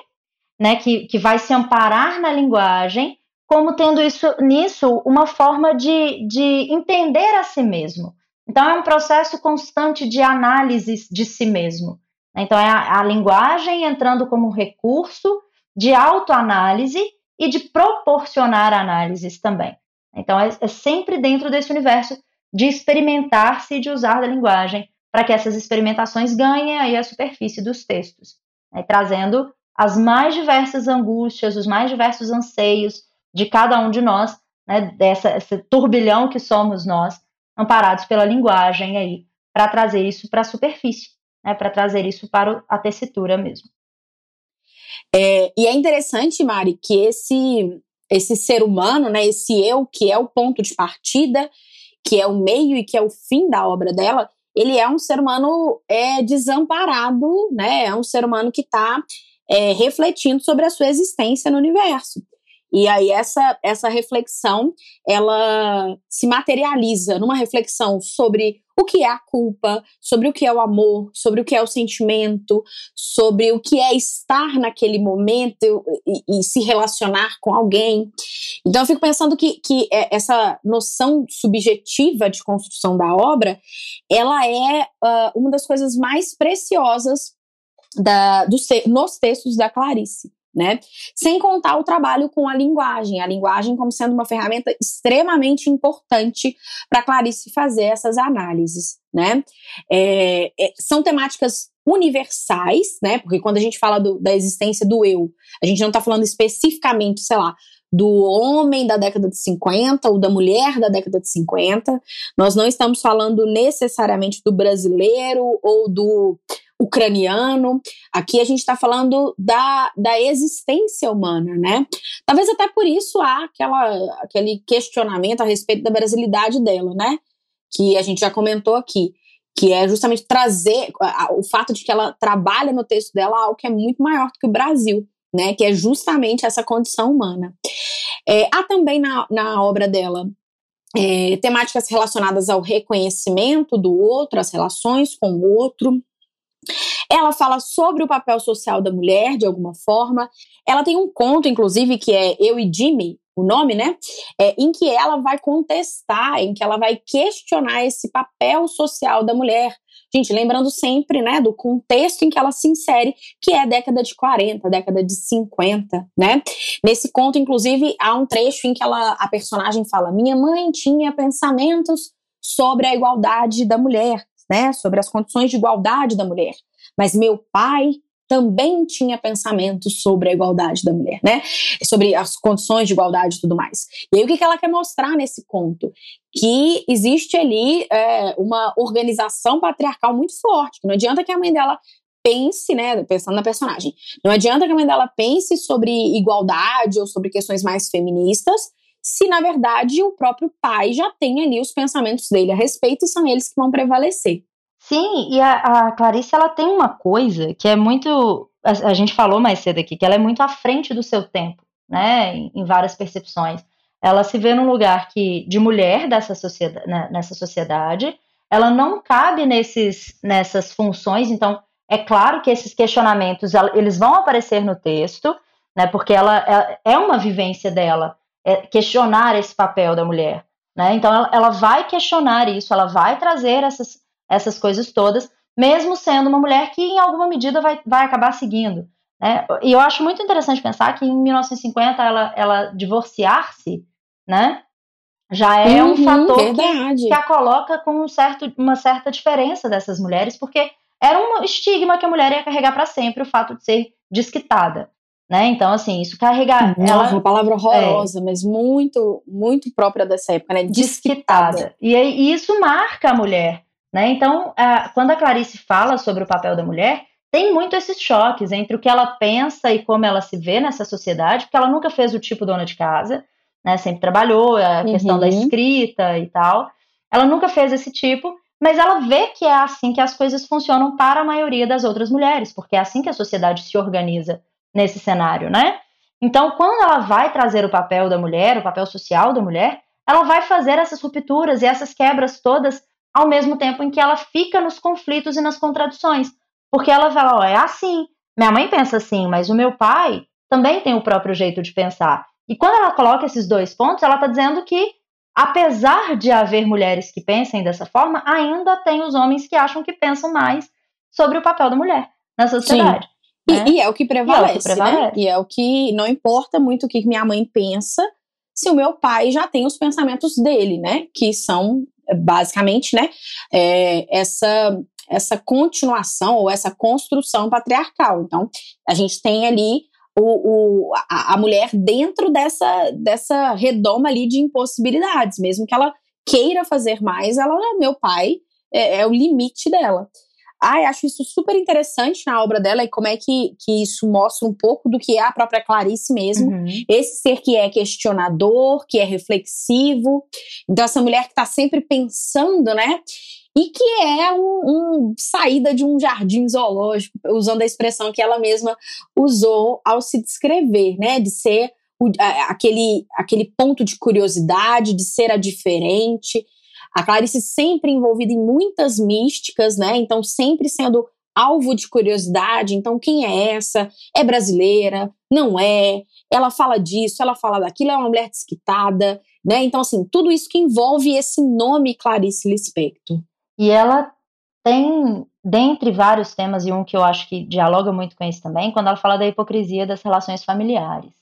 né? Que, que vai se amparar na linguagem, como tendo isso nisso uma forma de, de entender a si mesmo. Então é um processo constante de análise de si mesmo. Então, é a, a linguagem entrando como recurso de autoanálise e de proporcionar análises também. Então, é, é sempre dentro desse universo de experimentar-se e de usar da linguagem para que essas experimentações ganhem aí a superfície dos textos, né, trazendo as mais diversas angústias, os mais diversos anseios de cada um de nós, né, dessa esse turbilhão que somos nós, amparados pela linguagem aí, para trazer isso para a superfície né, para trazer isso para a tessitura mesmo. É, e é interessante, Mari, que esse, esse ser humano, né, esse eu, que é o ponto de partida, que é o meio e que é o fim da obra dela, ele é um ser humano é, desamparado, né, é um ser humano que está é, refletindo sobre a sua existência no universo. E aí essa, essa reflexão, ela se materializa numa reflexão sobre o que é a culpa, sobre o que é o amor, sobre o que é o sentimento, sobre o que é estar naquele momento e, e se relacionar com alguém. Então eu fico pensando que, que é, essa noção subjetiva de construção da obra, ela é uh, uma das coisas mais preciosas da, do, nos textos da Clarice né? Sem contar o trabalho com a linguagem, a linguagem como sendo uma ferramenta extremamente importante para Clarice fazer essas análises, né? É, é, são temáticas universais, né? Porque quando a gente fala do, da existência do eu, a gente não está falando especificamente, sei lá, do homem da década de 50 ou da mulher da década de 50. Nós não estamos falando necessariamente do brasileiro ou do ucraniano. Aqui a gente está falando da, da existência humana, né? Talvez até por isso há aquela, aquele questionamento a respeito da brasilidade dela, né? Que a gente já comentou aqui. Que é justamente trazer o fato de que ela trabalha no texto dela algo que é muito maior do que o Brasil, né? Que é justamente essa condição humana. É, há também na, na obra dela é, temáticas relacionadas ao reconhecimento do outro, as relações com o outro, ela fala sobre o papel social da mulher, de alguma forma. Ela tem um conto, inclusive, que é Eu e Jimmy, o nome, né? É, em que ela vai contestar, em que ela vai questionar esse papel social da mulher. Gente, lembrando sempre, né, do contexto em que ela se insere, que é a década de 40, década de 50, né? Nesse conto, inclusive, há um trecho em que ela, a personagem fala: Minha mãe tinha pensamentos sobre a igualdade da mulher né, sobre as condições de igualdade da mulher. Mas meu pai também tinha pensamentos sobre a igualdade da mulher, né? Sobre as condições de igualdade e tudo mais. E aí o que, ela quer mostrar nesse conto? Que existe ali é, uma organização patriarcal muito forte, que não adianta que a mãe dela pense, né, pensando na personagem, não adianta que a mãe dela pense sobre igualdade ou sobre questões mais feministas, se na verdade o próprio pai já tem ali os pensamentos dele a respeito e são eles que vão prevalecer. Sim, e a, a Clarice ela tem uma coisa que é muito. A, a, gente falou mais cedo aqui, que ela é muito à frente do seu tempo, né? Em, em várias percepções. Ela se vê num lugar que de mulher dessa sociedade, né, nessa sociedade, ela não cabe nesses, nessas funções, então é claro que esses questionamentos eles vão aparecer no texto, né? Porque ela é, uma vivência dela questionar esse papel da mulher. Né? Então, ela, ela, vai questionar isso, ela vai trazer essas, essas coisas todas, mesmo sendo uma mulher que, em alguma medida, vai, vai acabar seguindo. Né? E eu acho muito interessante pensar que, em 1950, ela, ela divorciar-se, né? já é uhum, um fator que, que, a coloca com um certo, uma certa diferença dessas mulheres, porque era um estigma que a mulher ia carregar para sempre o fato de ser desquitada. Né? Então, assim, isso carregar. Nossa, ela, uma palavra horrorosa, é, mas muito, muito própria dessa época, né? Desquitada. E, e isso marca a mulher. Né? Então, a, quando a Clarice fala sobre o papel da mulher, tem muito esses choques entre o que ela pensa e como ela se vê nessa sociedade, porque ela nunca fez o tipo dona de casa, né? Sempre trabalhou, a uhum. questão da uhum. escrita e tal. Ela nunca fez esse tipo, mas ela vê que é assim que as coisas funcionam para a maioria das outras mulheres, porque é assim que a sociedade se organiza nesse cenário, né? Então, quando ela vai trazer o papel da mulher, o papel social da mulher, ela vai fazer essas rupturas e essas quebras todas ao mesmo tempo em que ela fica nos conflitos e nas contradições. Porque ela fala, ó, é assim, minha mãe pensa assim, mas o meu pai também tem o próprio jeito de pensar. E quando ela coloca esses dois pontos, ela está dizendo que, apesar de haver mulheres que pensem dessa forma, ainda tem os homens que acham que pensam mais sobre o papel da mulher na sociedade. Né? E, e, é o que prevalece, e é o que prevalece. Né? E é o que não importa muito o que minha mãe pensa, se o meu pai já tem os pensamentos dele, né? Que são basicamente, né? É, essa essa continuação ou essa construção patriarcal. Então, a gente tem ali o, o, a, a, mulher dentro dessa, dessa redoma ali de impossibilidades, mesmo que ela queira fazer mais, ela, meu pai, é, é o limite dela. Ai, acho isso super interessante na obra dela e como é que, que isso mostra um pouco do que é a própria Clarice mesmo. Uhum. Esse ser que é questionador, que é reflexivo. Então, essa mulher que está sempre pensando, né? E que é um, um, saída de um jardim zoológico, usando a expressão que ela mesma usou ao se descrever, né? De ser o, aquele, aquele ponto de curiosidade, de ser a diferente a Clarice sempre envolvida em muitas místicas, né? Então, sempre sendo alvo de curiosidade. Então, quem é essa? É brasileira? Não é? Ela fala disso, ela fala daquilo, é uma mulher desquitada, né? Então, assim, tudo isso que envolve esse nome Clarice Lispector. E ela tem, dentre vários temas, e um que eu acho que dialoga muito com isso também, quando ela fala da hipocrisia das relações familiares,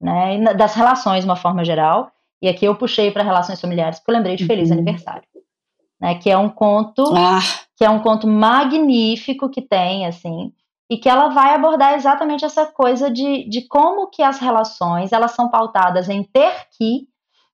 né? Das relações, de uma forma geral, e aqui eu puxei para relações familiares porque eu lembrei de Feliz uhum. Aniversário, né? Que é um conto, ah. que é um conto magnífico que tem assim, e que ela vai abordar exatamente essa coisa de, de como que as relações elas são pautadas em ter que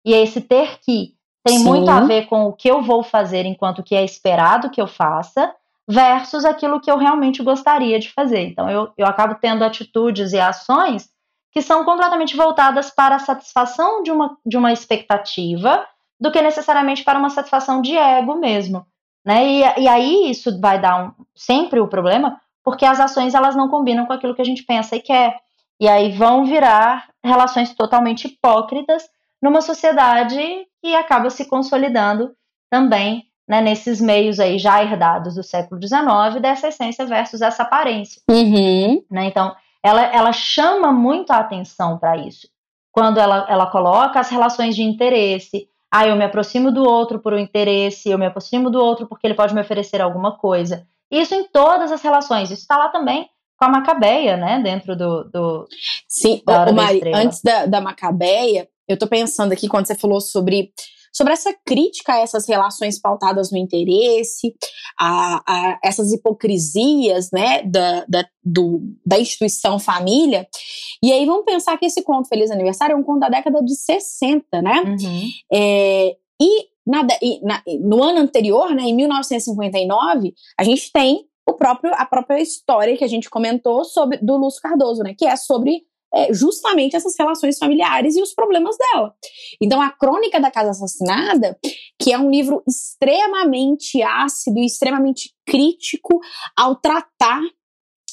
e esse ter que tem Sim. muito a ver com o que eu vou fazer enquanto que é esperado que eu faça versus aquilo que eu realmente gostaria de fazer. Então eu, eu acabo tendo atitudes e ações que são completamente voltadas para a satisfação de uma, de uma expectativa do que necessariamente para uma satisfação de ego mesmo. Né? E, e aí isso vai dar um, sempre o problema, porque as ações elas não combinam com aquilo que a gente pensa e quer. E aí vão virar relações totalmente hipócritas numa sociedade que acaba se consolidando também né, nesses meios aí já herdados do século XIX, dessa essência versus essa aparência. Uhum. Né? Então, ela, ela chama muito a atenção para isso. Quando ela, ela coloca as relações de interesse, ah, eu me aproximo do outro por um interesse, eu me aproximo do outro porque ele pode me oferecer alguma coisa. Isso em todas as relações. Isso está lá também com a Macabeia, né? Dentro do. do Sim, da Mari, antes da, da Macabeia, eu tô pensando aqui quando você falou sobre sobre essa crítica a essas relações pautadas no interesse, a, a essas hipocrisias né, da, da, do, da instituição família. E aí vamos pensar que esse conto Feliz Aniversário é um conto da década de 60, né? Uhum. É, e, na, na, no ano anterior, né, em 1959, a gente tem o próprio, a própria história que a gente comentou sobre do Lúcio Cardoso, né? Que é sobre é, justamente essas relações familiares e os problemas dela. Então, a Crônica da Casa Assassinada, que é um livro extremamente ácido e extremamente crítico ao tratar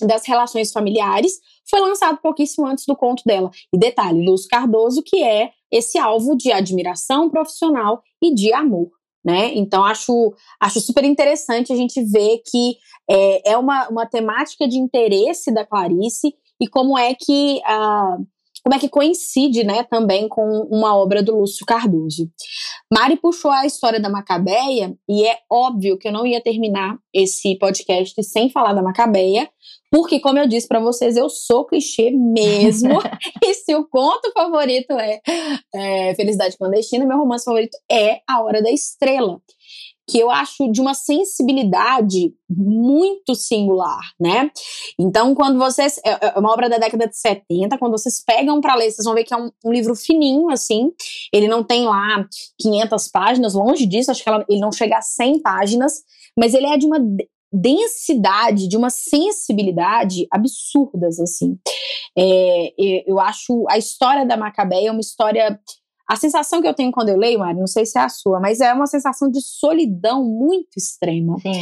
das relações familiares, foi lançado pouquíssimo antes do conto dela. E detalhe, Luz Cardoso, que é esse alvo de admiração profissional e de amor. Né? Então, acho, acho super interessante a gente ver que é, é uma, uma temática de interesse da Clarice e como é que uh, como é que coincide, né, também com uma obra do Lúcio Cardoso. Mari puxou a história da Macabeia e é óbvio que eu não ia terminar esse podcast sem falar da Macabeia, porque como eu disse para vocês, eu sou clichê mesmo. <laughs> e se o conto favorito é, é Felicidade Clandestina, meu romance favorito é A Hora da Estrela que eu acho de uma sensibilidade muito singular, né? Então, quando vocês. É, é uma obra da década de 70, quando vocês pegam para ler, vocês vão ver que é um, um, livro fininho, assim. Ele não tem lá 500 páginas, longe disso, acho que ela, ele não chega a 100 páginas, mas ele é de uma densidade, de uma sensibilidade absurdas, assim. É, eu acho a história da Macabeia uma história a sensação que eu tenho quando eu leio, Mari, não sei se é a sua, mas é uma sensação de solidão muito extrema. Sim.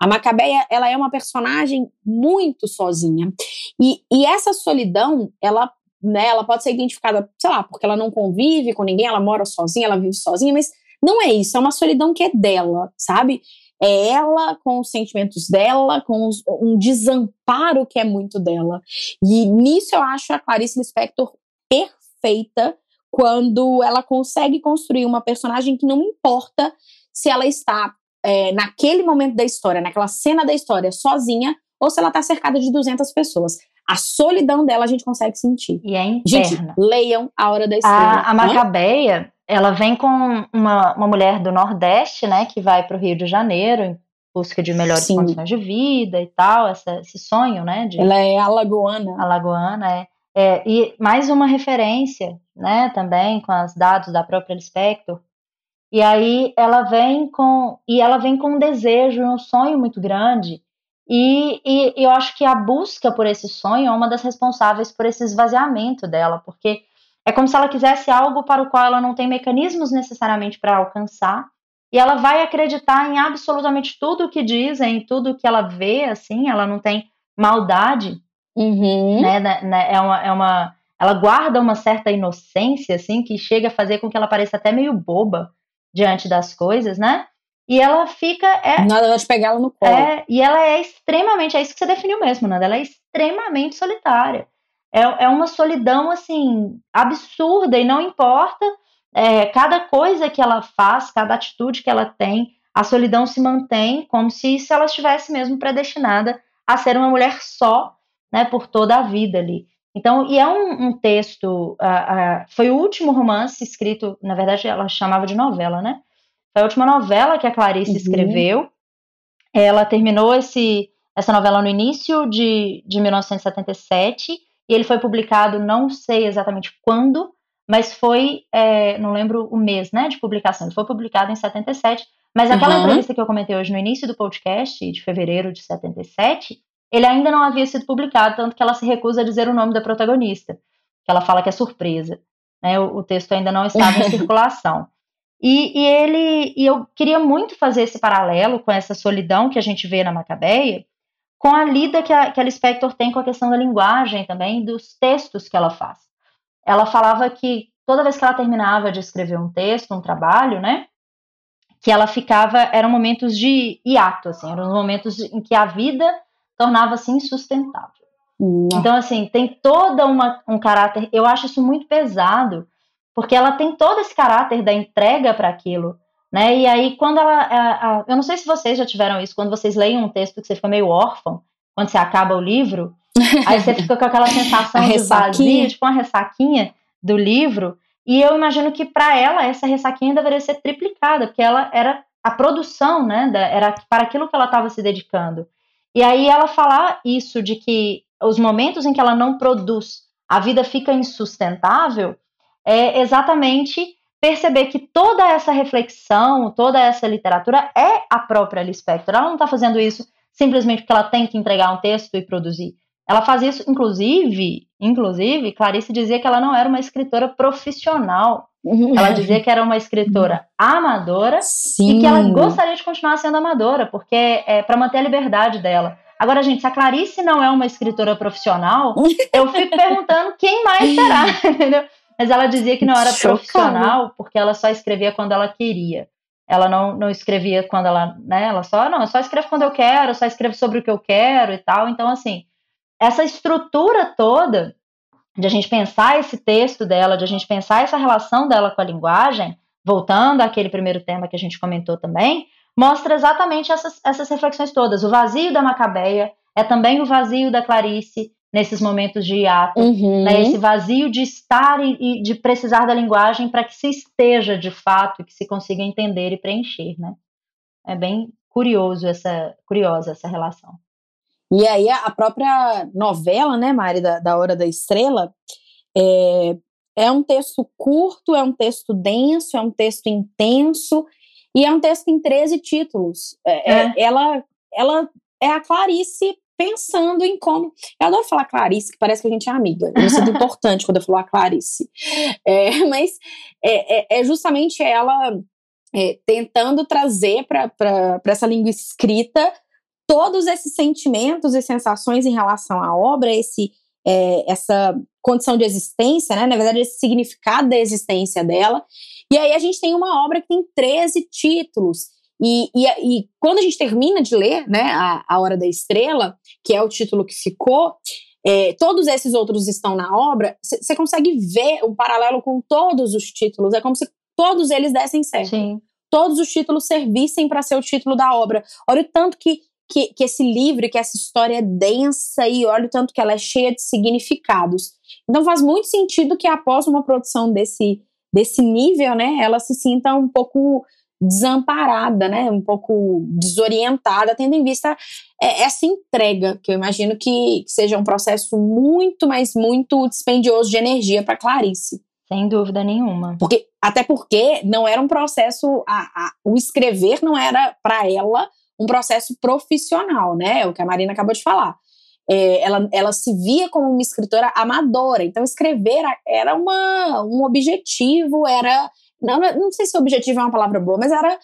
A Macabeia, ela é uma personagem muito sozinha. E, e essa solidão, ela, né, ela pode ser identificada, sei lá, porque ela não convive com ninguém, ela mora sozinha, ela vive sozinha, mas não é isso, é uma solidão que é dela, sabe? É ela com os sentimentos dela, com os, um desamparo que é muito dela. E nisso eu acho a Clarice Lispector perfeita quando ela consegue construir uma personagem que não importa se ela está é, naquele momento da história, naquela cena da história, sozinha, ou se ela está cercada de 200 pessoas. A solidão dela a gente consegue sentir. E é interna. Gente, leiam A Hora da Estrela. A, a Macabeia, ela vem com uma, uma mulher do Nordeste, né, que vai para o Rio de Janeiro em busca de melhores Sim. condições de vida e tal, essa, esse sonho, né, de Ela é alagoana. alagoana, é. É, e mais uma referência, né, também com os dados da própria Lispector. E aí ela vem com e ela vem com um desejo, um sonho muito grande. E, e eu acho que a busca por esse sonho é uma das responsáveis por esse esvaziamento dela, porque é como se ela quisesse algo para o qual ela não tem mecanismos necessariamente para alcançar, e ela vai acreditar em absolutamente tudo o que dizem, tudo o que ela vê, assim, ela não tem maldade, Uhum. né, né, né, é uma, é uma, ela guarda uma certa inocência, assim, que chega a fazer com que ela pareça até meio boba diante das coisas, né? E ela fica, é, Nada de pegar ela no colo. é, e ela é extremamente, é isso que você definiu mesmo, Nanda, ela é extremamente solitária. É, é uma solidão, assim, absurda, e não importa é, cada coisa que ela faz, cada atitude que ela tem, a solidão se mantém como se, se ela estivesse mesmo predestinada a ser uma mulher só, né, por toda a vida ali. Então, e é um, um texto, ah, ah, foi o último romance escrito, na verdade ela chamava de novela, né? Foi a última novela que a Clarice Uhum. escreveu. Ela terminou esse, essa novela no início de, de 1977 e ele foi publicado, não sei exatamente quando, mas foi, é, não lembro o mês, né, de publicação. Ele foi publicado em 77, mas aquela Uhum. entrevista que eu comentei hoje no início do podcast, de fevereiro de 77, ele ainda não havia sido publicado, tanto que ela se recusa a dizer o nome da protagonista, que ela fala que é surpresa. Né, o, o texto ainda não estava em <laughs> circulação. E, e ele, e eu queria muito fazer esse paralelo com essa solidão que a gente vê na Macabeia, com a lida que a, que a Lispector tem com a questão da linguagem também, dos textos que ela faz. Ela falava que toda vez que ela terminava de escrever um texto, um trabalho, né, que ela ficava, eram momentos de hiato, assim, eram os momentos em que a vida tornava-se insustentável. Hum, Então, assim, tem toda uma, um caráter, eu acho isso muito pesado, porque ela tem todo esse caráter da entrega para aquilo, né? E aí, quando ela. a- a- eu não sei se vocês já tiveram isso, quando vocês leem um texto que você fica meio órfão, quando você acaba o livro, <laughs> aí você fica com aquela sensação de vazio, tipo uma ressaquinha do livro. E eu imagino que para ela essa ressaquinha deveria ser triplicada, porque ela era a produção, né? da- era para aquilo que ela estava se dedicando. E aí ela falar isso de que os momentos em que ela não produz, a vida fica insustentável, é exatamente perceber que toda essa reflexão, toda essa literatura é a própria Lispector. Ela não está fazendo isso simplesmente porque ela tem que entregar um texto e produzir. Ela faz isso, inclusive, inclusive, Clarice dizia que ela não era uma escritora profissional. Ela dizia que era uma escritora amadora Sim. e que ela gostaria de continuar sendo amadora, porque é para manter a liberdade dela. Agora, gente, se a Clarice não é uma escritora profissional, <laughs> eu fico perguntando quem mais será, <laughs> entendeu? Mas ela dizia que não era Chocada. profissional porque ela só escrevia quando ela queria. Ela não, não escrevia quando ela, né? Ela só, não, eu só escrevo quando eu quero, eu só escrevo sobre o que eu quero e tal. Então, assim, essa estrutura toda de a gente pensar esse texto dela, de a gente pensar essa relação dela com a linguagem, voltando àquele primeiro tema que a gente comentou também, mostra exatamente essas, essas reflexões todas. O vazio da Macabeia é também o vazio da Clarice nesses momentos de hiato, Uhum. né, esse vazio de estar e, e de precisar da linguagem para que se esteja de fato e que se consiga entender e preencher, né? É bem curioso essa curiosa essa relação. E aí a própria novela, né, Mari, da, da Hora da Estrela, é, é um texto curto, é um texto denso, é um texto intenso, e é um texto em 13 títulos. É, é- É. ela, ela é a Clarice pensando em como. Eu adoro falar Clarice, que parece que a gente é amiga. Eu me sinto <laughs> importante quando eu falo a Clarice. É, <laughs> mas é, é, é justamente ela é, tentando trazer para essa língua escrita todos esses sentimentos e sensações em relação à obra, esse, é, essa condição de existência, né? na verdade, esse significado da existência dela. E aí a gente tem uma obra que tem 13 títulos. E, e, e quando a gente termina de ler né, a, a Hora da Estrela, que é o título que ficou, é, todos esses outros estão na obra, você consegue ver um paralelo com todos os títulos. É como se todos eles dessem certo. Sim. Todos os títulos servissem para ser o título da obra. Olha o tanto que, que, que esse livro, que essa história é densa e olha o tanto que ela é cheia de significados. Então faz muito sentido que após uma produção desse, desse nível, né, ela se sinta um pouco desamparada, né, um pouco desorientada, tendo em vista é, essa entrega, que eu imagino que, que seja um processo muito, mas muito dispendioso de energia para Clarice. Sem dúvida nenhuma. Porque, até porque não era um processo, a, a, o escrever não era para ela um processo profissional, né? É o que a Marina acabou de falar. É, ela, ela se via como uma escritora amadora, então escrever era uma, um objetivo, era. Não, não sei se objetivo é uma palavra boa, mas era,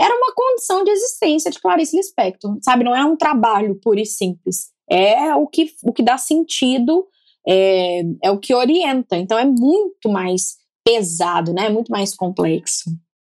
era uma condição de existência de Clarice Lispector, sabe? Não é um trabalho puro e simples. É o que, o que dá sentido é, é o que orienta. Então é muito mais pesado, né? É muito mais complexo.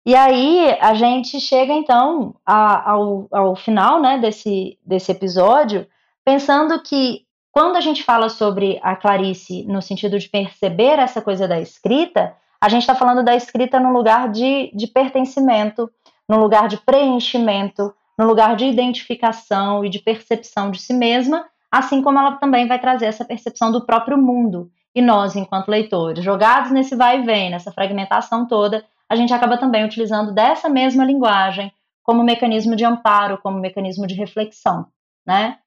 E aí a gente chega então a, ao, ao final né, desse, desse episódio, pensando que quando a gente fala sobre a Clarice no sentido de perceber essa coisa da escrita, a gente está falando da escrita no lugar de, de pertencimento, no lugar de preenchimento, no lugar de identificação e de percepção de si mesma, assim como ela também vai trazer essa percepção do próprio mundo. E nós, enquanto leitores, jogados nesse vai e vem, nessa fragmentação toda, a gente acaba também utilizando dessa mesma linguagem como mecanismo de amparo, como mecanismo de reflexão, né?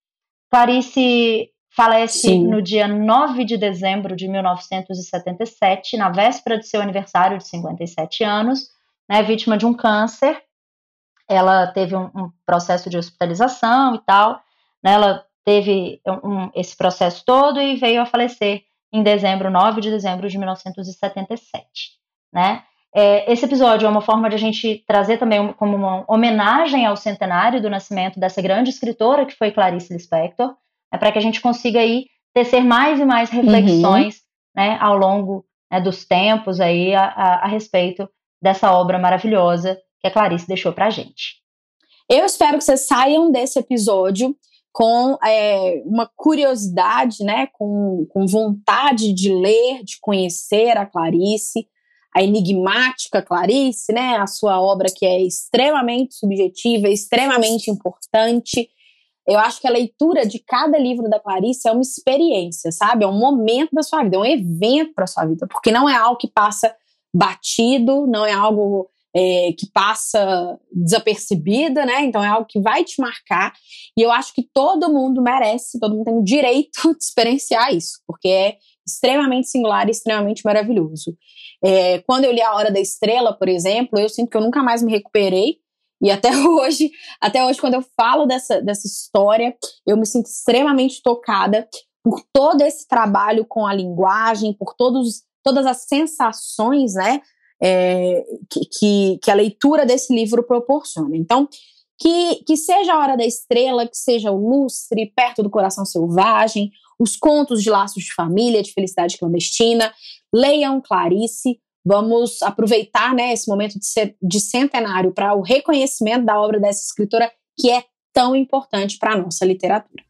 Clarice falece Sim. no dia 9 de dezembro de 1977, na véspera de seu aniversário de 57 anos, né, vítima de um câncer. Ela teve um, um processo de hospitalização e tal, né, ela teve um, esse processo todo e veio a falecer em dezembro, 9 de dezembro de 1977, né? É, esse episódio é uma forma de a gente trazer também como uma homenagem ao centenário do nascimento dessa grande escritora que foi Clarice Lispector, né, para que a gente consiga aí tecer mais e mais reflexões uhum. né, ao longo né, dos tempos aí a, a, a, respeito dessa obra maravilhosa que a Clarice deixou para a gente. Eu espero que vocês saiam desse episódio com é, uma curiosidade, né, com, com vontade de ler, de conhecer a Clarice, a enigmática Clarice, né, a sua obra que é extremamente subjetiva, extremamente importante. Eu acho que a leitura de cada livro da Clarice é uma experiência, sabe? É um momento da sua vida, é um evento para sua vida, porque não é algo que passa batido, não é algo é, que passa desapercebida, né? Então é algo que vai te marcar. E eu acho que todo mundo merece, todo mundo tem o direito <laughs> de experienciar isso, porque é extremamente singular e extremamente maravilhoso. É, quando eu li A Hora da Estrela, por exemplo, eu sinto que eu nunca mais me recuperei. E até <laughs> hoje, até hoje, quando eu falo dessa, dessa história, eu me sinto extremamente tocada por todo esse trabalho com a linguagem, por todos, todas as sensações, né? é, que, que, que, a leitura desse livro proporciona. Então, que, que seja a Hora da Estrela, que seja o Lustre, Perto do Coração Selvagem, os contos de laços de família, de felicidade clandestina, leiam Clarice. Vamos aproveitar né, esse momento de, de centenário para o reconhecimento da obra dessa escritora que é tão importante para a nossa literatura.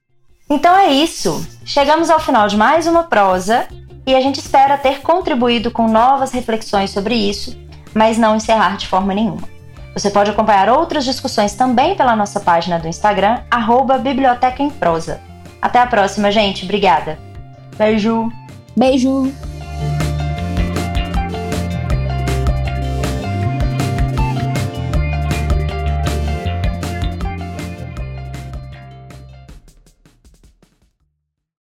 Então é isso. Chegamos ao final de mais uma prosa e a gente espera ter contribuído com novas reflexões sobre isso, mas não encerrar de forma nenhuma. Você pode acompanhar outras discussões também pela nossa página do Instagram, arroba Biblioteca em Prosa. Até a próxima, gente. Obrigada. Beijo. Beijo.